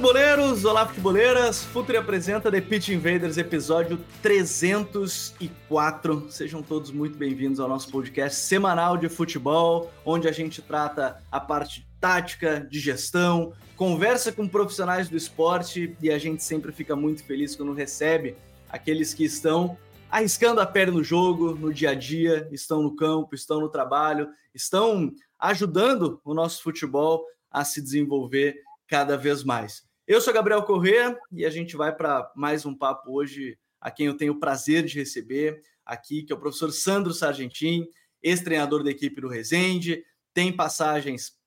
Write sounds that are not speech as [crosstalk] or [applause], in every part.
Futeboleiros! Olá, futeboleiras! Futuri apresenta The Pitch Invaders, episódio 304. Sejam todos muito bem-vindos ao nosso podcast semanal de futebol, onde a gente trata a parte tática, de gestão, conversa com profissionais do esporte e a gente sempre fica muito feliz quando recebe aqueles que estão arriscando a perna no jogo, no dia a dia, estão no campo, estão no trabalho, estão ajudando o nosso futebol a se desenvolver cada vez mais. Eu sou Gabriel Corrêa e a gente vai para mais um papo hoje, a quem eu tenho o prazer de receber aqui, que é o professor Sandro Sargentin, ex-treinador da equipe do Resende, tem passagens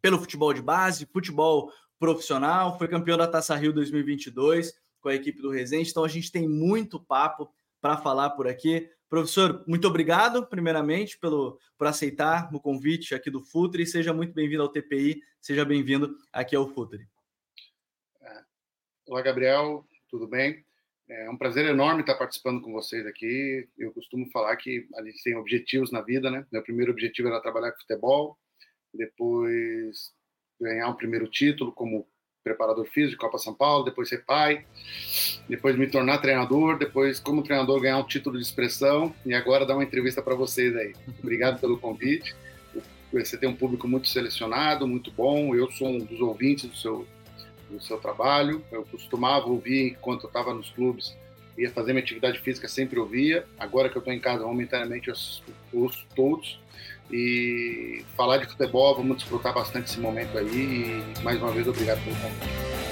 pelo futebol de base, futebol profissional, foi campeão da Taça Rio 2022 com a equipe do Resende, então a gente tem muito papo para falar por aqui. Professor, muito obrigado, primeiramente, pelo, por aceitar o convite aqui do Futre. Seja muito bem-vindo ao TPI, seja bem-vindo aqui ao Futre. Olá, Gabriel, tudo bem? É um prazer enorme estar participando com vocês aqui. Eu costumo falar que a gente tem objetivos na vida, né? Meu primeiro objetivo era trabalhar com futebol, depois ganhar um primeiro título como preparador físico Copa São Paulo, depois ser pai, depois me tornar treinador, depois como treinador ganhar um título de expressão e agora dar uma entrevista para vocês aí. Obrigado pelo convite. Você tem um público muito selecionado, muito bom. Eu sou um dos ouvintes do seu do seu trabalho. Eu costumava ouvir enquanto eu estava nos clubes, ia fazer minha atividade física, sempre ouvia. Agora que eu estou em casa, momentaneamente eu ouço todos. E falar de futebol, vamos desfrutar bastante esse momento aí. E mais uma vez, obrigado pelo convite.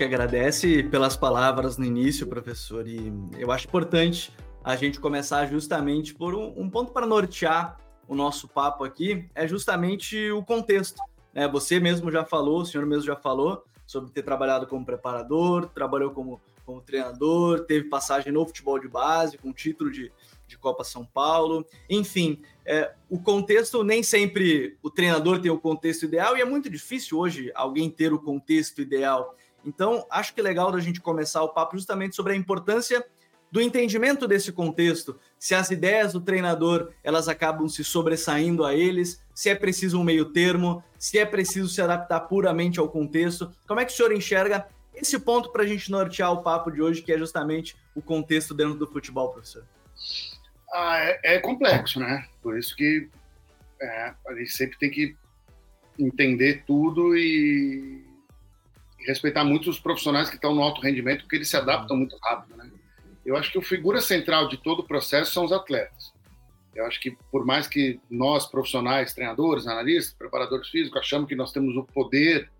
Que agradece pelas palavras no início, professor, e eu acho importante a gente começar justamente por um, um ponto para nortear o nosso papo aqui, é justamente o contexto. Né? Você mesmo já falou, o senhor mesmo já falou sobre ter trabalhado como preparador, trabalhou como, como treinador, teve passagem no futebol de base, com título de, de Copa São Paulo, enfim, é, o contexto nem sempre o treinador tem o contexto ideal e é muito difícil hoje alguém ter o contexto ideal. Então, acho que é legal da gente começar o papo justamente sobre a importância do entendimento desse contexto, se as ideias do treinador elas acabam se sobressaindo a eles, se é preciso um meio termo, se é preciso se adaptar puramente ao contexto. Como é que o senhor enxerga esse ponto para a gente nortear o papo de hoje, que é justamente o contexto dentro do futebol, professor? Ah, é, é, complexo, né? Por isso que é, a gente sempre tem que entender tudo e respeitar muito os profissionais que estão no alto rendimento, porque eles se adaptam muito rápido, né? Eu acho que a figura central de todo o processo são os atletas. Eu acho que por mais que nós profissionais, treinadores, analistas, preparadores físicos, achamos que nós temos o poder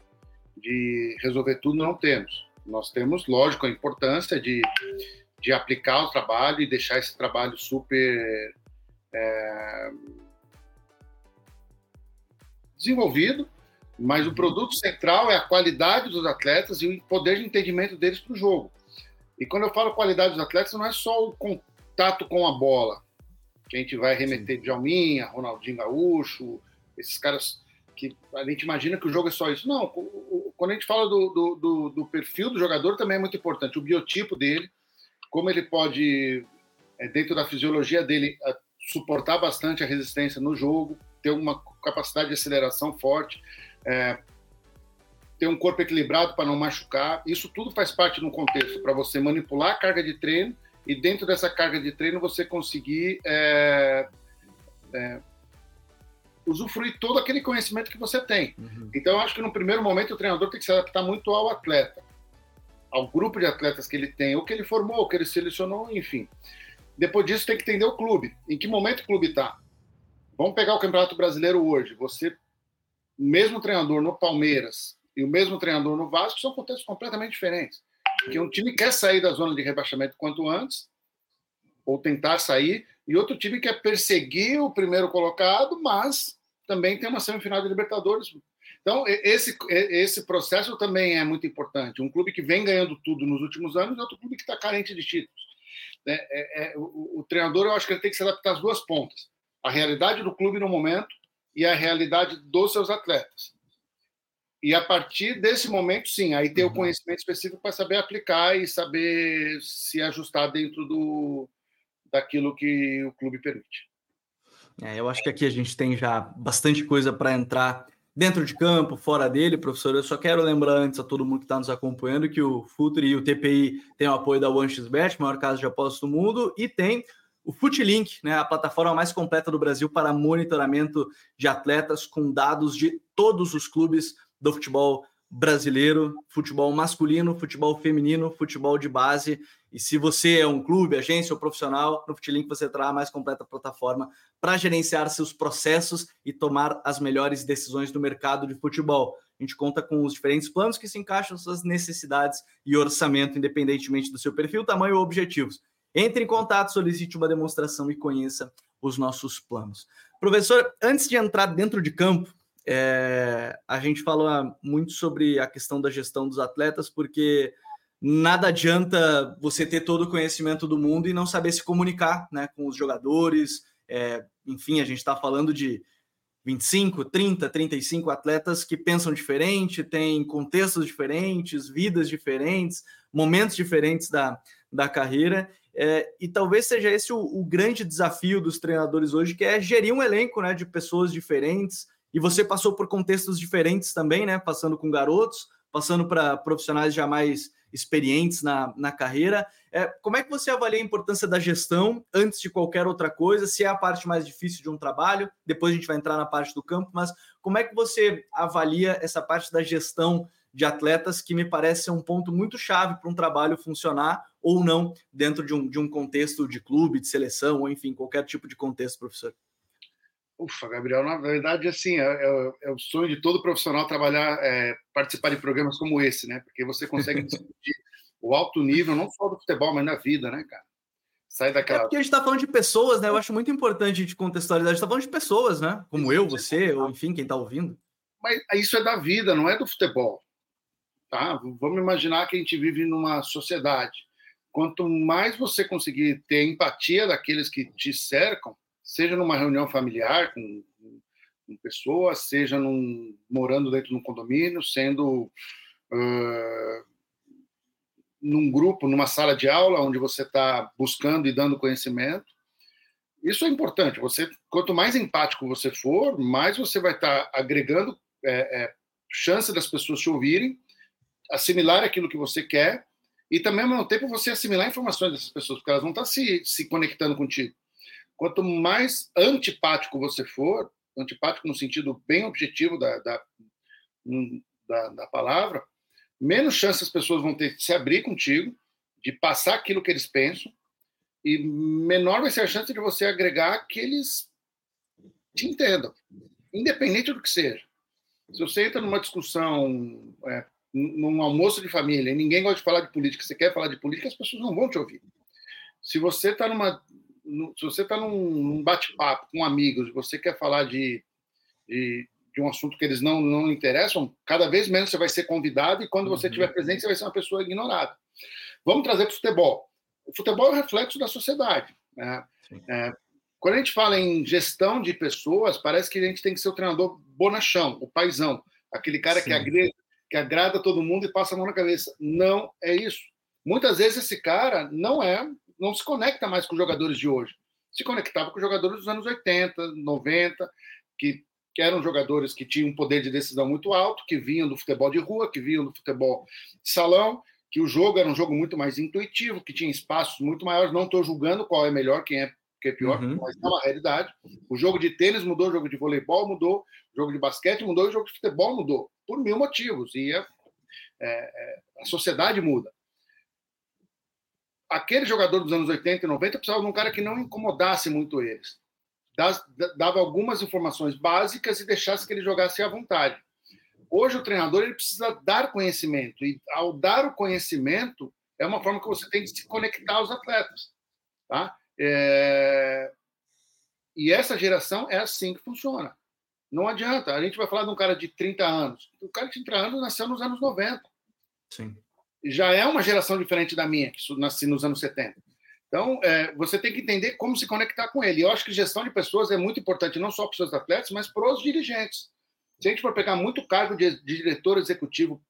de resolver tudo, não temos. Nós temos, lógico, a importância de, de aplicar o trabalho e deixar esse trabalho super é, desenvolvido, mas o produto central é a qualidade dos atletas e o poder de entendimento deles para o jogo. E quando eu falo qualidade dos atletas, não é só o contato com a bola, que a gente vai remeter de Alminha, Ronaldinho Gaúcho, esses caras que a gente imagina que o jogo é só isso. Não, quando a gente fala do, do, do, do perfil do jogador, também é muito importante. O biotipo dele, como ele pode, é, dentro da fisiologia dele, suportar bastante a resistência no jogo, ter uma capacidade de aceleração forte é, ter um corpo equilibrado para não machucar. Isso tudo faz parte no contexto para você manipular a carga de treino e dentro dessa carga de treino você conseguir é, é, usufruir todo aquele conhecimento que você tem. Uhum. Então, eu acho que no primeiro momento o treinador tem que se adaptar muito ao atleta, ao grupo de atletas que ele tem, ou que ele formou, ou que ele selecionou, enfim. Depois disso, tem que entender o clube. Em que momento o clube está? Vamos pegar o Campeonato Brasileiro hoje. Você, o mesmo treinador no Palmeiras e o mesmo treinador no Vasco são contextos completamente diferentes. Porque um time quer sair da zona de rebaixamento quanto antes, ou tentar sair, e outro time quer perseguir o primeiro colocado, mas também tem uma semifinal de Libertadores. Então, esse, esse processo também é muito importante. Um clube que vem ganhando tudo nos últimos anos e outro clube que está carente de títulos. É, é, é, o, o, treinador, eu acho que ele tem que se adaptar às duas pontas: a realidade do clube no momento e a realidade dos seus atletas. E a partir desse momento, sim, aí ter uhum. o conhecimento específico para saber aplicar e saber se ajustar dentro do, daquilo que o clube permite. É, eu acho que aqui a gente tem já bastante coisa para entrar dentro de campo, fora dele, professor. Eu só quero lembrar antes a todo mundo que está nos acompanhando que o Futre e o TPI têm o apoio da OneXBet, maior casa de apostas do mundo, e tem o Footlink, né, a plataforma mais completa do Brasil para monitoramento de atletas com dados de todos os clubes do futebol brasileiro, futebol masculino, futebol feminino, futebol de base. E se você é um clube, agência ou profissional, no Futlink você terá a mais completa plataforma para gerenciar seus processos e tomar as melhores decisões do mercado de futebol. A gente conta com os diferentes planos que se encaixam suas necessidades e orçamento, independentemente do seu perfil, tamanho ou objetivos. Entre em contato, solicite uma demonstração e conheça os nossos planos. Professor, antes de entrar dentro de campo, é, a gente fala muito sobre a questão da gestão dos atletas, porque nada adianta você ter todo o conhecimento do mundo e não saber se comunicar né, com os jogadores. É, enfim, a gente está falando de 25, 30, 35 atletas que pensam diferente, têm contextos diferentes, vidas diferentes, momentos diferentes da, da carreira. É, e talvez seja esse o, o, grande desafio dos treinadores hoje, que é gerir um elenco né, de pessoas diferentes, e você passou por contextos diferentes também, né? Passando com garotos, passando para profissionais já mais experientes na, na carreira. É, como é que você avalia a importância da gestão antes de qualquer outra coisa? Se é a parte mais difícil de um trabalho, depois a gente vai entrar na parte do campo, mas como é que você avalia essa parte da gestão de atletas que me parece um ponto muito chave para um trabalho funcionar ou não dentro de um, de um contexto de clube, de seleção, ou enfim, qualquer tipo de contexto, professor? Ufa, Gabriel, na verdade, assim, é, é, é o sonho de todo profissional trabalhar, é, participar de programas como esse, né? Porque você consegue discutir [laughs] o alto nível, não só do futebol, mas na vida, né, cara? Sai daquela. É porque a gente está falando de pessoas, né? Eu acho muito importante a gente contextualizar. A gente está falando de pessoas, né? Como eu, você, ou enfim, quem está ouvindo. Mas isso é da vida, não é do futebol. Tá? Vamos imaginar que a gente vive numa sociedade. Quanto mais você conseguir ter empatia daqueles que te cercam, seja numa reunião familiar com, com pessoas, seja num, morando dentro de um condomínio, sendo uh, num grupo, numa sala de aula, onde você está buscando e dando conhecimento. Isso é importante. Você, quanto mais empático você for, mais você vai estar tá agregando é, é, chance das pessoas te ouvirem, assimilar aquilo que você quer e também, ao mesmo tempo, você assimilar informações dessas pessoas, porque elas vão estar se, se conectando contigo. Quanto mais antipático você for, antipático no sentido bem objetivo da, da, da, da palavra, menos chance as pessoas vão ter de se abrir contigo, de passar aquilo que eles pensam, e menor vai ser a chance de você agregar que eles te entendam, independente do que seja. Se você entra numa discussão, é, num almoço de família, e ninguém gosta de falar de política, você quer falar de política, as pessoas não vão te ouvir. Se você está numa se você está num, bate-papo com amigos e você quer falar de, de, de, um assunto que eles não, não interessam, cada vez menos você vai ser convidado e quando você uhum. estiver presente, você vai ser uma pessoa ignorada. Vamos trazer para o futebol. O futebol é o reflexo da sociedade. Né? É, quando a gente fala em gestão de pessoas, parece que a gente tem que ser o treinador bonachão, o paizão, aquele cara que agrada, que agrada todo mundo e passa a mão na cabeça. Não é isso. Muitas vezes esse cara não é não se conecta mais com os jogadores de hoje. Se conectava com os jogadores dos anos 80, 90, que, que eram jogadores que tinham um poder de decisão muito alto, que vinham do futebol de rua, que vinham do futebol de salão, que o jogo era um jogo muito mais intuitivo, que tinha espaços muito maiores. Não estou julgando qual é melhor, quem é que é pior, uhum. mas é uma realidade. O jogo de tênis mudou, o jogo de voleibol mudou, o jogo de basquete mudou, o jogo de futebol mudou, por mil motivos. E é, é, a sociedade muda. Aquele jogador dos anos 80 e 90 precisava de um cara que não incomodasse muito eles. Dava algumas informações básicas e deixasse que ele jogasse à vontade. Hoje o treinador ele precisa dar conhecimento e ao dar o conhecimento é uma forma que você tem de se conectar aos atletas, tá? É... E essa geração é assim que funciona. Não adianta. A gente vai falar de um cara de 30 anos. O cara de 30 anos nasceu nos anos 90. Sim. Já é uma geração diferente da minha, que nasci nos anos 70. Então, é, você tem que entender como se conectar com ele. Eu acho que gestão de pessoas é muito importante, não só para os seus atletas, mas para os dirigentes. Se a gente for pegar muito cargo de, de diretor executivo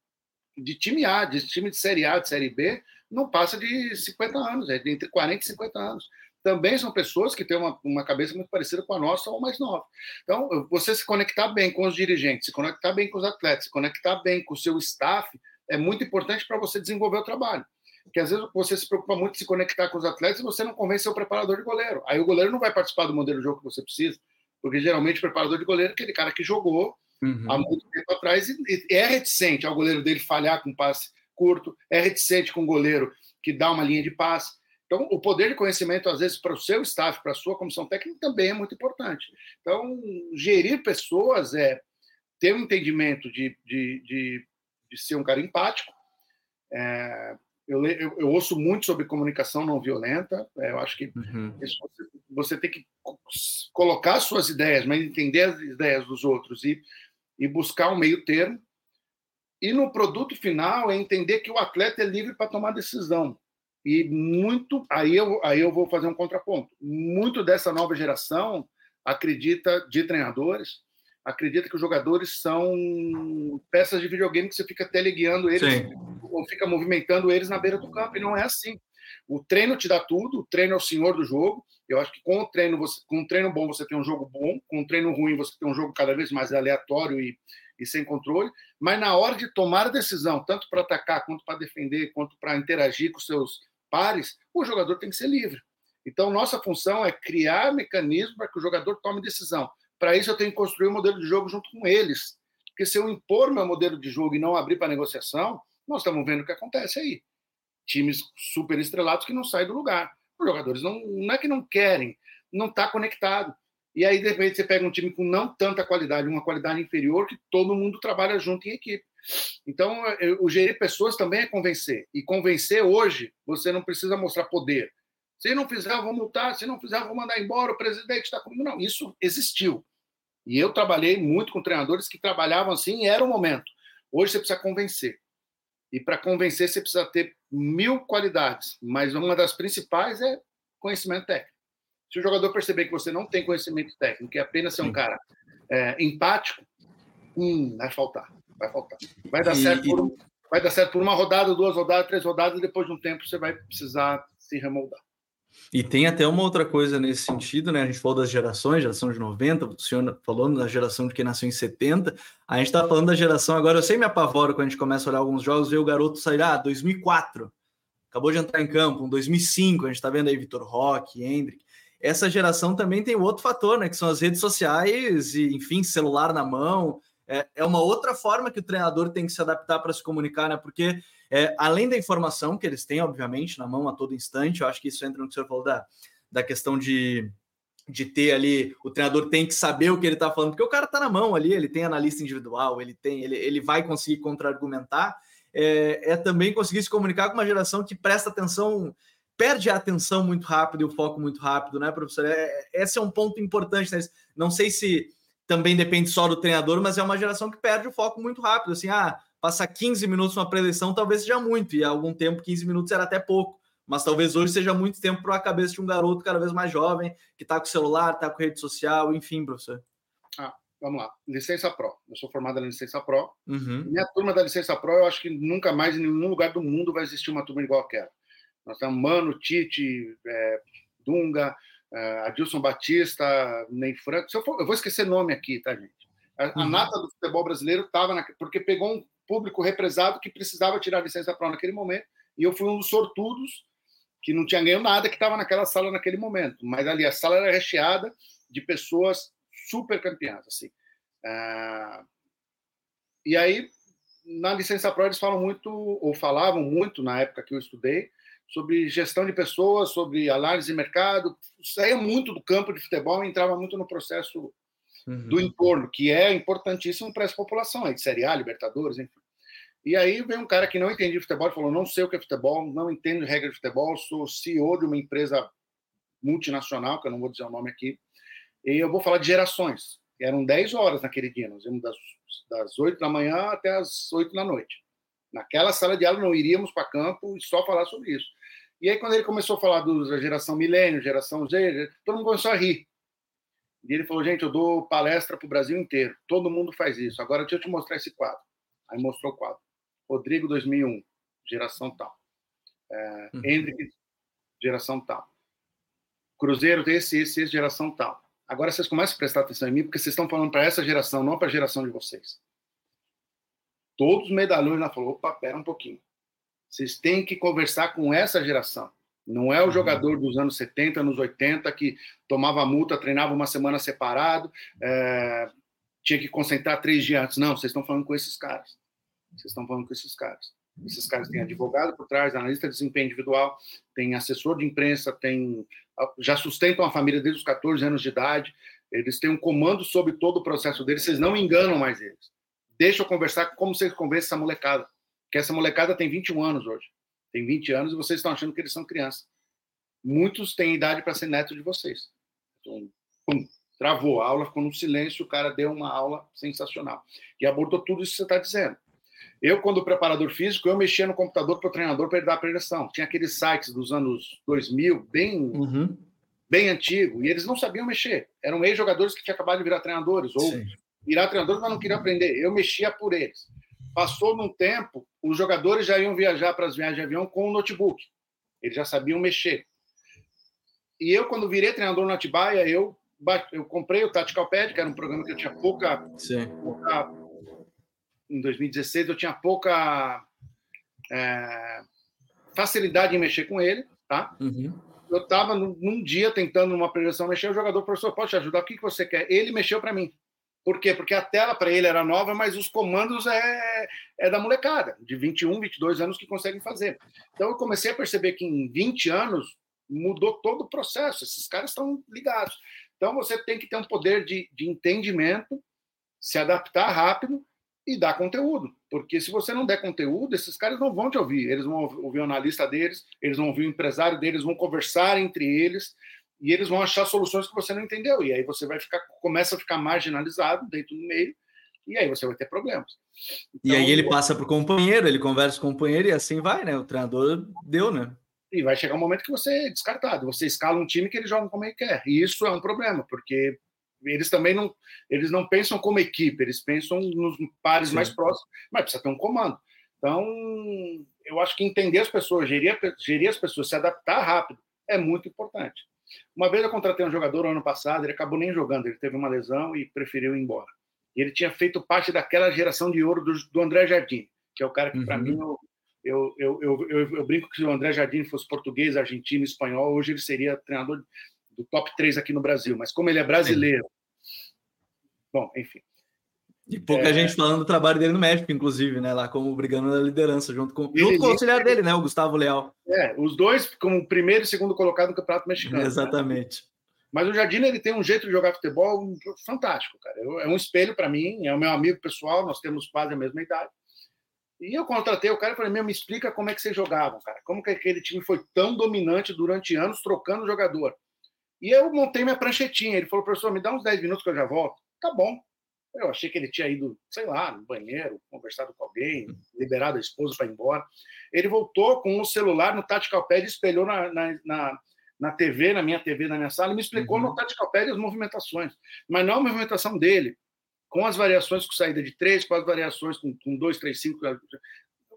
de time A, de time de Série A, de Série B, não passa de 50 anos, é entre 40 e 50 anos. Também são pessoas que têm uma, uma cabeça muito parecida com a nossa ou mais nova. Então, você se conectar bem com os dirigentes, se conectar bem com os atletas, se conectar bem com o seu staff, é muito importante para você desenvolver o trabalho. Porque às vezes você se preocupa muito em se conectar com os atletas e você não convence o preparador de goleiro. Aí o goleiro não vai participar do modelo de jogo que você precisa, porque geralmente o preparador de goleiro é aquele cara que jogou uhum. há muito tempo atrás e, e é reticente ao goleiro dele falhar com passe curto, é reticente com o goleiro que dá uma linha de passe. Então, o poder de conhecimento, às vezes, para o seu staff, para a sua comissão técnica, também é muito importante. Então, gerir pessoas é ter um entendimento de, de, de, de ser um cara empático. É, eu, eu, eu, ouço muito sobre comunicação não violenta. É, eu acho que uhum. você, você, tem que colocar suas ideias, mas entender as ideias dos outros e, e buscar um meio termo. E no produto final é entender que o atleta é livre para tomar decisão. E muito, aí eu, aí eu vou fazer um contraponto. Muito dessa nova geração acredita, de treinadores, acredita que os jogadores são peças de videogame que você fica teleguiando eles, Sim. ou fica movimentando eles na beira do campo, e não é assim. O treino te dá tudo, o treino é o senhor do jogo. Eu acho que com o treino, você, com um treino bom, você tem um jogo bom, com um treino ruim, você tem um jogo cada vez mais aleatório e, e sem controle. Mas na hora de tomar a decisão, tanto para atacar, quanto para defender, quanto para interagir com seus pares, o jogador tem que ser livre. Então, nossa função é criar mecanismos para que o jogador tome decisão. Para isso, eu tenho que construir um modelo de jogo junto com eles. Porque se eu impor meu modelo de jogo e não abrir para negociação, nós estamos vendo o que acontece aí. Times super estrelados que não saem do lugar. Os jogadores não, não é que não querem, não está conectado. E aí, de repente, você pega um time com não tanta qualidade, uma qualidade inferior, que todo mundo trabalha junto em equipe. Então, o gerir pessoas também é convencer. E convencer hoje, você não precisa mostrar poder. Se não fizer, eu vou multar. Se não fizer, eu vou mandar embora. O presidente está comigo. Não, isso existiu. E eu trabalhei muito com treinadores que trabalhavam assim e era o momento. Hoje você precisa convencer. E para convencer, você precisa ter mil qualidades. Mas uma das principais é conhecimento técnico. Se o jogador perceber que você não tem conhecimento técnico, que é apenas ser um cara é, empático, hum, vai faltar vai faltar. Vai dar, e, certo por, um, vai dar certo por uma rodada, duas rodadas, três rodadas, e depois de um tempo você vai precisar se remoldar. E tem até uma outra coisa nesse sentido, né? A gente falou das gerações, geração de 90, o senhor falou da geração de quem nasceu em 70, a gente está falando da geração agora, eu sei me apavoro quando a gente começa a olhar alguns jogos, ver o garoto sair, ah, 2004, acabou de entrar em campo, um 2005, a gente está vendo aí Vitor Roque, Hendrick, essa geração também tem outro fator, né? Que são as redes sociais e, enfim, celular na mão, é, é uma outra forma que o treinador tem que se adaptar para se comunicar, né? Porque é, além da informação que eles têm, obviamente, na mão a todo instante, eu acho que isso entra no que o senhor falou da, da questão de, de ter ali, o treinador tem que saber o que ele está falando, porque o cara está na mão ali, ele tem analista individual, ele tem, ele, ele vai conseguir contra-argumentar, é, é também conseguir se comunicar com uma geração que presta atenção perde a atenção muito rápido e o foco muito rápido, né, professor? É, esse é um ponto importante. Né? Não sei se também depende só do treinador, mas é uma geração que perde o foco muito rápido. Assim, ah, passar 15 minutos numa preleção talvez seja muito, e há algum tempo 15 minutos era até pouco. Mas talvez hoje seja muito tempo para a cabeça de um garoto cada vez mais jovem, que está com celular, está com rede social, enfim, professor. Ah, vamos lá. Licença Pro. Eu sou formado na Licença Pro. Uhum. Minha turma da Licença Pro, eu acho que nunca mais em nenhum lugar do mundo vai existir uma turma igual aquela. Nós temos Mano, Tite, é, Dunga, uh, Adilson Batista, Ney Franco. Eu, for, eu, vou esquecer nome aqui, tá, gente? A, uhum. a nata do futebol brasileiro estava porque pegou um público represado que precisava tirar a licença para naquele momento, e eu fui um dos sortudos que não tinha ganho nada, que estava naquela sala naquele momento. Mas ali a sala era recheada de pessoas super campeãs, assim. Ah, e aí, na licença pro, eles falam muito, ou falavam muito na época que eu estudei, sobre gestão de pessoas, sobre análise de mercado. Saía muito do campo de futebol e entrava muito no processo uhum. do entorno, que é importantíssimo para essa população, aí, de Série A, Libertadores, enfim. E aí vem um cara que não entendia futebol e falou: não sei o que é futebol, não entendo regra de futebol, sou CEO de uma empresa multinacional, que eu não vou dizer o nome aqui, e eu vou falar de gerações. Eram 10 horas naquele dia, nós íamos das, das 8 da manhã até as 8 da noite. Naquela sala de aula não iríamos para campo e só falar sobre isso. E aí, quando ele começou a falar da geração milênio, geração Z, todo mundo começou a rir. E ele falou: gente, eu dou palestra para o Brasil inteiro, todo mundo faz isso. Agora deixa eu te mostrar esse quadro. Aí mostrou o quadro. Rodrigo 2001, geração tal. É, uhum. Hendrick, geração tal. Cruzeiro esse, esse, esse, geração tal. Agora vocês começam a prestar atenção em mim, porque vocês estão falando para essa geração, não para a geração de vocês. Todos os medalhões lá falou, opa, pera um pouquinho. Vocês têm que conversar com essa geração. Não é o jogador dos anos 70, anos 80, que tomava multa, treinava uma semana separado, é, tinha que concentrar três dias antes. Não, vocês estão falando com esses caras. Vocês estão falando com esses caras. Esses caras têm advogado por trás, analista de desempenho individual, tem assessor de imprensa, tem, já sustentam a família desde os 14 anos de idade, eles têm um comando sobre todo o processo deles, vocês não enganam mais eles. Deixa eu conversar como vocês convencem essa molecada, que essa molecada tem 21 anos hoje. Tem 20 anos e vocês estão achando que eles são crianças. Muitos têm idade para ser neto de vocês. Então, pum, travou a aula, ficou no silêncio, o cara deu uma aula sensacional. E abordou tudo isso que você está dizendo. Eu, quando preparador físico, eu mexia no computador para o treinador para ele dar a preleção. Tinha aqueles sites dos anos 2000, bem, uhum. bem antigo, e eles não sabiam mexer. Eram ex-jogadores que tinham acabado de virar treinadores, ou Sim. virar treinadores, mas não queriam aprender. Eu mexia por eles. Passou num tempo, os jogadores já iam viajar para as viagens de avião com o notebook. Eles já sabiam mexer. E eu, quando virei treinador no Atibaia, eu, eu comprei o Tactical Pad, que era um programa que eu tinha pouca, pouca em 2016 eu tinha pouca é, facilidade em mexer com ele, tá? Uhum. Eu estava num, num, dia tentando uma projeção mexer, o jogador, professor, pode te ajudar? O que, que você quer? Ele mexeu para mim. Por quê? Porque a tela para ele era nova, mas os comandos é, é da molecada, de 21, 22 anos que conseguem fazer. Então eu comecei a perceber que em 20 anos mudou todo o processo, esses caras estão ligados. Então você tem que ter um poder de, de entendimento, se adaptar rápido e dar conteúdo. Porque se você não der conteúdo, esses caras não vão te ouvir. Eles vão ouvir o analista deles, eles vão ouvir o empresário deles, vão conversar entre eles e eles vão achar soluções que você não entendeu. E aí você vai ficar, começa a ficar marginalizado dentro do meio e aí você vai ter problemas. Então, e aí então, ele passa para o companheiro, ele conversa com o companheiro e assim vai, né? O treinador deu, né? E vai chegar um momento que você é descartado. Você escala um time que ele joga como ele quer. E isso é um problema, porque eles também não, eles não pensam como equipe, eles pensam nos pares Sim. mais próximos, mas precisa ter um comando. Então, eu acho que entender as pessoas, gerir, gerir as pessoas, se adaptar rápido, é muito importante. Uma vez eu contratei um jogador ano passado, ele acabou nem jogando, ele teve uma lesão e preferiu ir embora. E ele tinha feito parte daquela geração de ouro do, do André Jardim, que é o cara que, uhum. para mim, eu, eu, eu, eu, eu brinco que se o André Jardim fosse português, argentino, espanhol, hoje ele seria treinador do top 3 aqui no Brasil, mas como ele é brasileiro. Sim. Bom, enfim. E pouca é... gente falando do trabalho dele no México, inclusive, né? Lá como brigando na liderança, junto com, junto com o auxiliar dele, né? O Gustavo Leal. É, os dois como primeiro e segundo colocado no Campeonato Mexicano. Exatamente. Né? Mas o Jardim ele tem um jeito de jogar futebol fantástico, cara. É um espelho para mim, é o meu amigo pessoal, nós temos quase a mesma idade. E eu contratei o cara e falei: Meu, me explica como é que vocês jogavam, cara. Como que aquele time foi tão dominante durante anos, trocando jogador. E eu montei minha pranchetinha. Ele falou, professor, me dá uns 10 minutos que eu já volto. Tá bom. Eu achei que ele tinha ido, sei lá, no banheiro, conversado com alguém, liberado a esposa para ir embora. Ele voltou com o um celular no Tactical Pad, espelhou na, na, na, na, TV, na minha TV, na minha sala, e me explicou uhum. no Tactical Pad as movimentações. Mas não a movimentação dele, com as variações com saída de três, com as variações com, com dois, três, cinco. Eu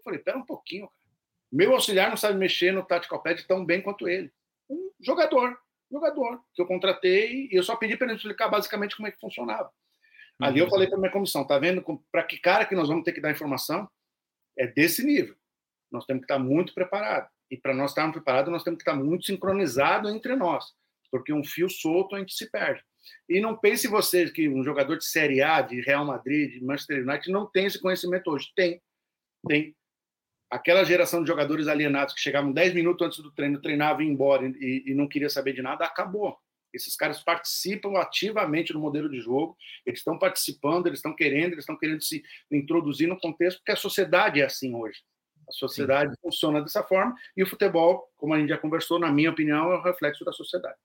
falei, pera um pouquinho, cara. Meu auxiliar não sabe mexer no Tactical Pad tão bem quanto ele. Um jogador jogador que eu contratei e eu só pedi para ele explicar basicamente como é que funcionava. Ali eu falei para minha comissão, tá vendo para que cara que nós vamos ter que dar informação é desse nível. Nós temos que estar muito preparado. E para nós estarmos preparados, nós temos que estar muito sincronizados entre nós, porque um fio solto a gente se perde. E não pense vocês que um jogador de Série A, de Real Madrid, de Manchester United, não tem esse conhecimento hoje. Tem. Tem. Aquela geração de jogadores alienados que chegavam 10 minutos antes do treino, treinavam e embora e, e não queria saber de nada, acabou. Esses caras participam ativamente no modelo de jogo, eles estão participando, eles estão querendo, eles estão querendo se introduzir no contexto, porque a sociedade é assim hoje. A sociedade Sim. funciona dessa forma e o futebol, como a gente já conversou, na minha opinião, é o reflexo da sociedade.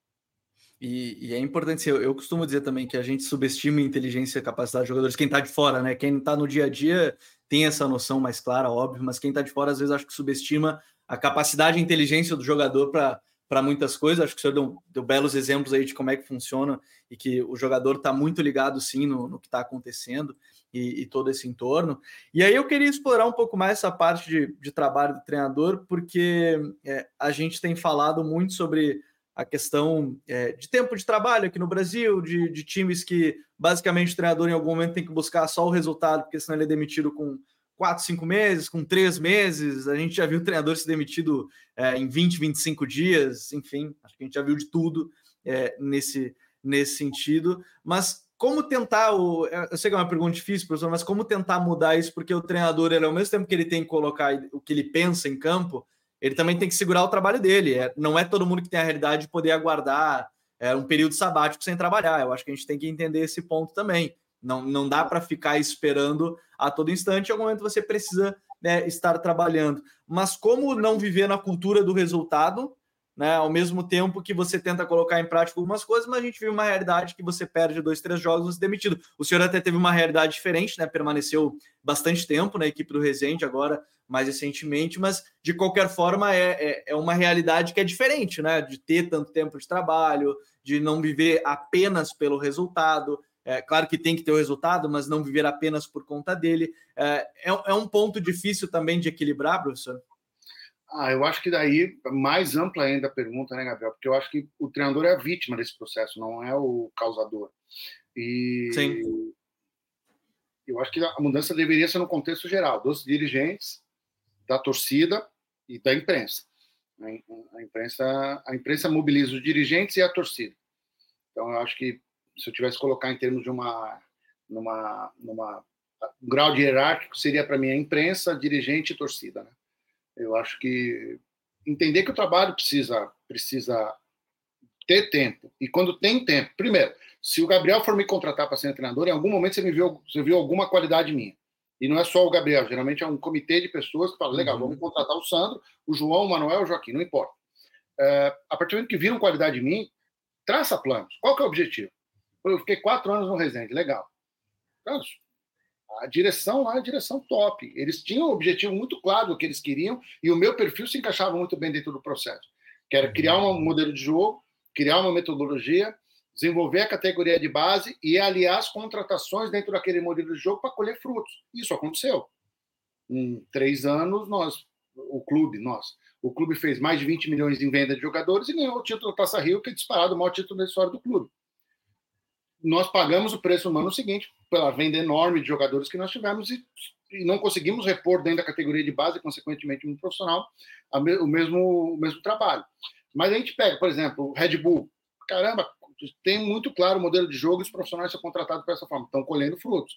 E, e, é importante, eu, eu costumo dizer também que a gente subestima a inteligência e a capacidade dos jogadores, quem está de fora, né? Quem está no dia a dia tem essa noção mais clara, óbvio, mas quem está de fora às vezes acho que subestima a capacidade e a inteligência do jogador para muitas coisas. Acho que o senhor deu, deu, belos exemplos aí de como é que funciona e que o jogador está muito ligado sim no, no que está acontecendo e, e, todo esse entorno. E aí eu queria explorar um pouco mais essa parte de, de trabalho do treinador, porque é, a gente tem falado muito sobre a questão é, de tempo de trabalho aqui no Brasil, de, de, times que basicamente o treinador em algum momento tem que buscar só o resultado, porque senão ele é demitido com quatro, cinco meses, com três meses. A gente já viu treinador se demitido é, em 20, 25 dias, enfim, acho que a gente já viu de tudo é, nesse, nesse sentido. Mas como tentar o. Eu sei que é uma pergunta difícil, professor, mas como tentar mudar isso? Porque o treinador, ele, ao mesmo tempo que ele tem que colocar o que ele pensa em campo, ele também tem que segurar o trabalho dele. É, não é todo mundo que tem a realidade de poder aguardar é, um período sabático sem trabalhar. Eu acho que a gente tem que entender esse ponto também. Não, não dá para ficar esperando a todo instante. Em algum momento você precisa né, estar trabalhando. Mas como não viver na cultura do resultado né? Ao mesmo tempo que você tenta colocar em prática algumas coisas, mas a gente viu uma realidade que você perde dois, três jogos, você é demitido. O senhor até teve uma realidade diferente, né? Permaneceu bastante tempo na equipe do Resende, agora mais recentemente, mas de qualquer forma é, é, é uma realidade que é diferente, né? De ter tanto tempo de trabalho, de não viver apenas pelo resultado. É, claro que tem que ter o resultado, mas não viver apenas por conta dele. É, é, é um ponto difícil também de equilibrar, professor? Ah, eu acho que daí, mais ampla ainda a pergunta, né, Gabriel? Porque eu acho que o treinador é a vítima desse processo, não é o causador. E Sim. eu acho que a mudança deveria ser no contexto geral, dos dirigentes, da torcida e da imprensa. A imprensa, a imprensa mobiliza os dirigentes e a torcida. Então, eu acho que se eu tivesse que colocar em termos de uma, numa, numa um grau de hierárquico, seria para mim a imprensa, dirigente e torcida, né? Eu acho que entender que o trabalho precisa precisa ter tempo. E quando tem tempo, primeiro, se o Gabriel for me contratar para ser treinador, em algum momento você me viu, você viu alguma qualidade minha. E não é só o Gabriel, geralmente é um comitê de pessoas que falam, legal, uhum. vamos contratar o Sandro, o João, o Manuel, o Joaquim, não importa. É, a partir do momento que viram qualidade em mim, traça planos. Qual que é o objetivo? Eu fiquei quatro anos no Resende, legal. A direção lá é direção top. Eles tinham um objetivo muito claro do que eles queriam e o meu perfil se encaixava muito bem dentro do processo, que era criar um modelo de jogo, criar uma metodologia, desenvolver a categoria de base e aliar as contratações dentro daquele modelo de jogo para colher frutos. Isso aconteceu. Em três anos, nós, o clube, nós, o clube fez mais de 20 milhões em venda de jogadores e ganhou o título Taça Rio, que é disparado o maior título da história do clube nós pagamos o preço no ano seguinte pela venda enorme de jogadores que nós tivemos e, e não conseguimos repor dentro da categoria de base, consequentemente no profissional, me, o, mesmo, o mesmo trabalho. Mas a gente pega, por exemplo, o Red Bull. Caramba, tem muito claro o modelo de jogo e os profissionais são contratados dessa forma, estão colhendo frutos.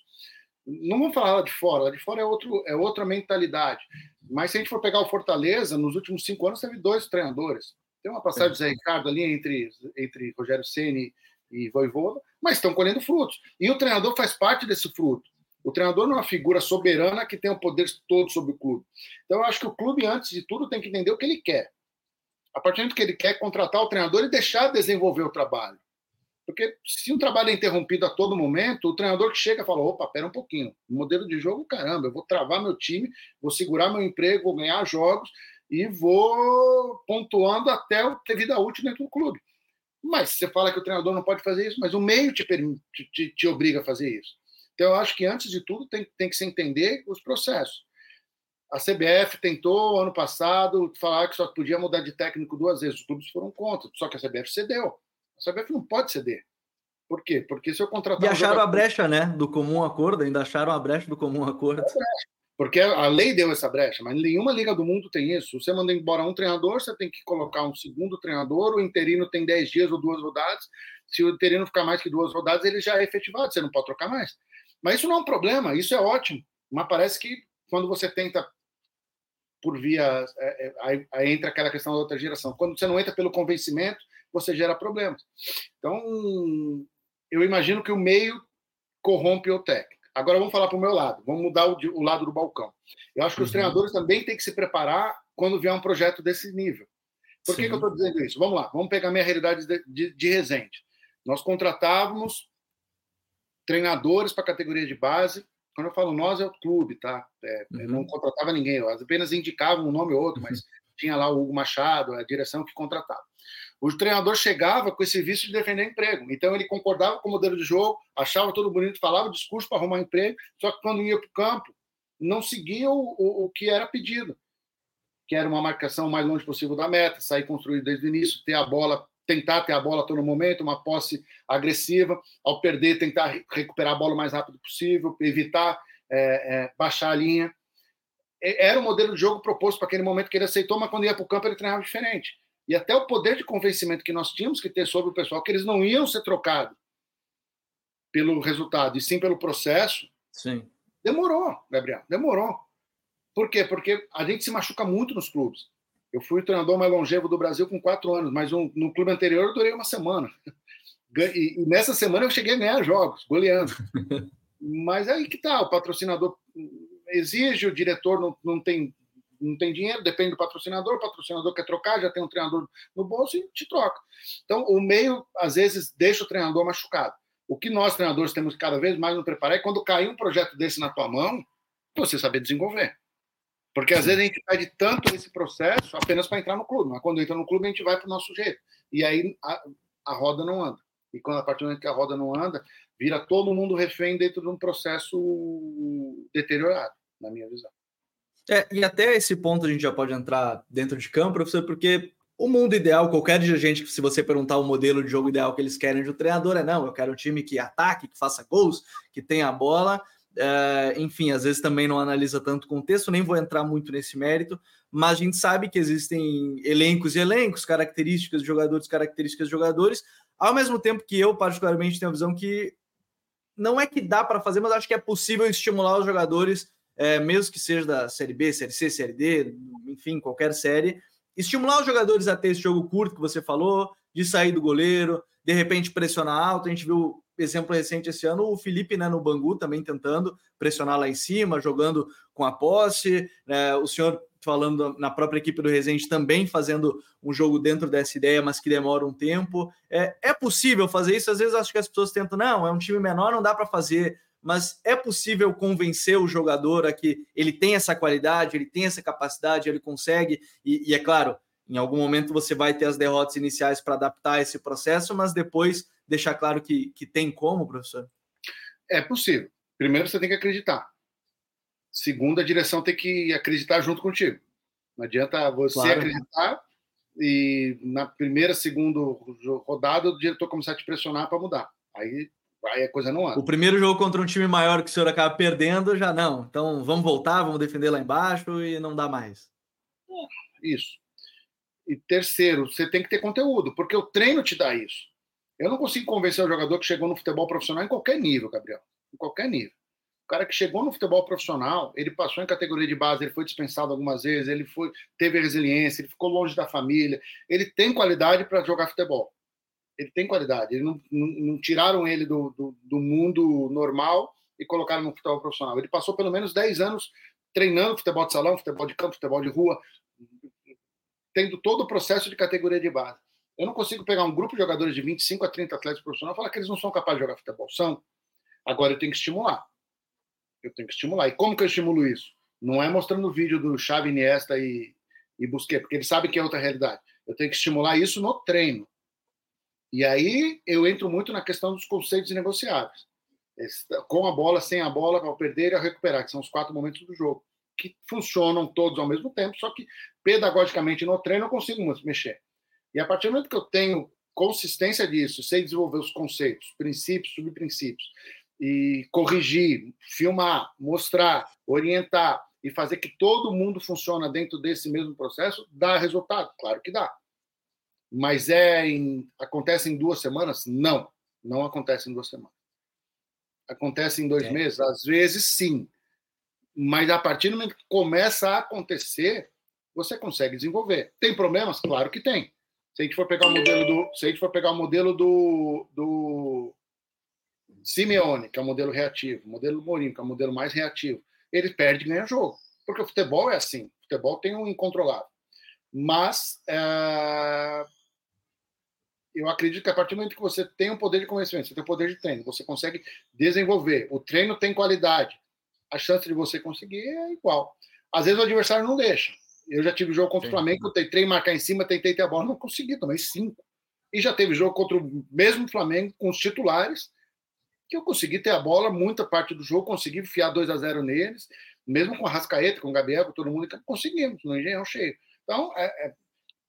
Não vamos falar lá de fora, lá de fora é, outro, é outra mentalidade. Mas se a gente for pegar o Fortaleza, nos últimos cinco anos teve dois treinadores. Tem uma passagem do Zé Ricardo ali entre, entre Rogério Ceni e Voivoda, mas estão colhendo frutos. E o treinador faz parte desse fruto. O treinador não é uma figura soberana que tem o poder todo sobre o clube. Então, eu acho que o clube, antes de tudo, tem que entender o que ele quer. A partir do momento que ele quer contratar o treinador e deixar desenvolver o trabalho. Porque se um trabalho é interrompido a todo momento, o treinador que chega fala: opa, pera um pouquinho, modelo de jogo, caramba, eu vou travar meu time, vou segurar meu emprego, vou ganhar jogos e vou pontuando até ter vida útil dentro do clube. Mas você fala que o treinador não pode fazer isso, mas o meio te, te, te obriga a fazer isso. Então, eu acho que, antes de tudo, tem, tem que se entender os processos. A CBF tentou, ano passado, falar que só podia mudar de técnico duas vezes. Os clubes foram contra, só que a CBF cedeu. A CBF não pode ceder. Por quê? Porque se eu contratar. E acharam um jogador... a brecha, né? Do comum acordo, ainda acharam a brecha do comum acordo. Porque a lei deu essa brecha, mas nenhuma liga do mundo tem isso. Você manda embora um treinador, você tem que colocar um segundo treinador, o interino tem 10 dias ou duas rodadas. Se o interino ficar mais que duas rodadas, ele já é efetivado, você não pode trocar mais. Mas isso não é um problema, isso é ótimo. Mas parece que quando você tenta por via. É, é, aí, aí entra aquela questão da outra geração. Quando você não entra pelo convencimento, você gera problemas. Então, eu imagino que o meio corrompe o técnico. Agora vamos falar para o meu lado, vamos mudar o, o, lado do balcão. Eu acho que os uhum. treinadores também têm que se preparar quando vier um projeto desse nível. Por que, que eu estou dizendo isso? Vamos lá, vamos pegar minha realidade de, de, de Resende. Nós contratávamos treinadores para a categoria de base. Quando eu falo nós, é o clube, tá? É, uhum. Não contratava ninguém, eu apenas indicava um nome ou outro, mas uhum. tinha lá o Hugo Machado, a direção que contratava. O treinador chegava com esse vício de defender emprego. Então ele concordava com o modelo de jogo, achava tudo bonito, falava discurso para arrumar emprego, só que quando ia para o campo, não seguia o, o, o, que era pedido, que era uma marcação mais longe possível da meta, sair construído desde o início, ter a bola, tentar ter a bola a todo momento, uma posse agressiva, ao perder, tentar recuperar a bola o mais rápido possível, evitar é, é, baixar a linha. Era o modelo de jogo proposto para aquele momento que ele aceitou, mas quando ia para o campo ele treinava diferente e até o poder de convencimento que nós tínhamos que ter sobre o pessoal, que eles não iam ser trocados pelo resultado, e sim pelo processo, sim. demorou, Gabriel, demorou. Por quê? Porque a gente se machuca muito nos clubes. Eu fui o treinador mais longevo do Brasil com quatro anos, mas um, no clube anterior eu durei uma semana. [laughs] E, e, nessa semana eu cheguei a ganhar jogos, goleando. [laughs] mas aí que tá, o patrocinador exige, o diretor não, não tem não tem dinheiro, depende do patrocinador, o patrocinador quer trocar, já tem um treinador no bolso e te troca. Então, o meio, às vezes, deixa o treinador machucado. O que nós, treinadores, temos que cada vez mais nos preparar é quando cair um projeto desse na tua mão, você saber desenvolver. Porque às vezes a gente pede tanto esse processo apenas para entrar no clube, mas quando entra no clube a gente vai para o nosso jeito. E aí a, a roda não anda. E quando a partir do momento que a roda não anda, vira todo mundo refém dentro de um processo deteriorado, na minha visão. É, e até esse ponto a gente já pode entrar dentro de campo, professor, porque o mundo ideal, qualquer dirigente, se você perguntar o modelo de jogo ideal que eles querem de um treinador, é não, eu quero um time que ataque, que faça gols, que tenha a bola. É, enfim, às vezes também não analisa tanto contexto, nem vou entrar muito nesse mérito, mas a gente sabe que existem elencos e elencos, características de jogadores, características de jogadores, ao mesmo tempo que eu, particularmente, tenho a visão que não é que dá para fazer, mas acho que é possível estimular os jogadores é, mesmo que seja da Série B, Série C, Série D, enfim, qualquer série, estimular os jogadores a ter esse jogo curto que você falou, de sair do goleiro, de repente pressionar alto. A gente viu exemplo recente esse ano, o Felipe né, no Bangu também tentando pressionar lá em cima, jogando com a posse. Né, o senhor falando na própria equipe do Resende também fazendo um jogo dentro dessa ideia, mas que demora um tempo. É, é possível fazer isso? Às vezes acho que as pessoas tentam, não, é um time menor, não dá para fazer mas é possível convencer o jogador a que ele tem essa qualidade, ele tem essa capacidade, ele consegue, e, e é claro, em algum momento você vai ter as derrotas iniciais para adaptar esse processo, mas depois deixar claro que, que tem como, professor? É possível. Primeiro você tem que acreditar. Segundo, a direção tem que acreditar junto contigo. Não adianta você claro. acreditar e na primeira, segunda rodada o diretor começar a te pressionar para mudar. Aí aí a coisa não anda. O primeiro jogo contra um time maior que o senhor acaba perdendo, já não. Então vamos voltar, vamos defender lá embaixo e não dá mais. Isso. E terceiro, você tem que ter conteúdo, porque o treino te dá isso. Eu não consigo convencer o jogador que chegou no futebol profissional em qualquer nível, Gabriel. Em qualquer nível. O cara que chegou no futebol profissional, ele passou em categoria de base, ele foi dispensado algumas vezes, ele foi, teve resiliência, ele ficou longe da família, ele tem qualidade para jogar futebol ele tem qualidade. Ele não, não, não tiraram ele do, do, do, mundo normal e colocaram no futebol profissional. Ele passou pelo menos 10 anos treinando futebol de salão, futebol de campo, futebol de rua, tendo todo o processo de categoria de base. Eu não consigo pegar um grupo de jogadores de 25 a 30 atletas profissionais e falar que eles não são capazes de jogar futebol. São. Agora eu tenho que estimular. Eu tenho que estimular. E como que eu estimulo isso? Não é mostrando o vídeo do Xavi, Iniesta e, e Busquets, porque eles sabem que é outra realidade. Eu tenho que estimular isso no treino. E aí eu entro muito na questão dos conceitos negociáveis. Com a bola, sem a bola, ao perder e ao recuperar, que são os quatro momentos do jogo, que funcionam todos ao mesmo tempo, só que pedagogicamente no treino eu consigo mexer. E a partir do momento que eu tenho consistência disso, sei desenvolver os conceitos, princípios, subprincípios, e corrigir, filmar, mostrar, orientar, e fazer que todo mundo funcione dentro desse mesmo processo, dá resultado? Claro que dá. Mas é em, acontece em duas semanas? Não, não acontece em duas semanas. Acontece em dois é. meses? Às vezes, sim. Mas a partir do momento que começa a acontecer, você consegue desenvolver. Tem problemas? Claro que tem. Se a gente for pegar o modelo do, se a gente for pegar o modelo do, do Simeone, que é o modelo reativo, o modelo Mourinho, que é o modelo mais reativo, ele perde e ganha jogo. Porque o futebol é assim. O futebol tem um incontrolável. Mas é... eu acredito que a partir do momento que você tem um poder de conhecimento, você tem um poder de treino, você consegue desenvolver, o treino tem qualidade, a chance de você conseguir é igual. Às vezes o adversário não deixa. Eu já tive jogo contra Sim. o Flamengo, eu tentei marcar em cima, tentei ter a bola, não consegui, também cinco. E já teve jogo contra o mesmo Flamengo, com os titulares, que eu consegui ter a bola, muita parte do jogo, consegui enfiar 2 a 0 neles, mesmo com a Rascaeta, com o Gabriel, com todo mundo, conseguimos, no engenhão cheio. Então, é, é,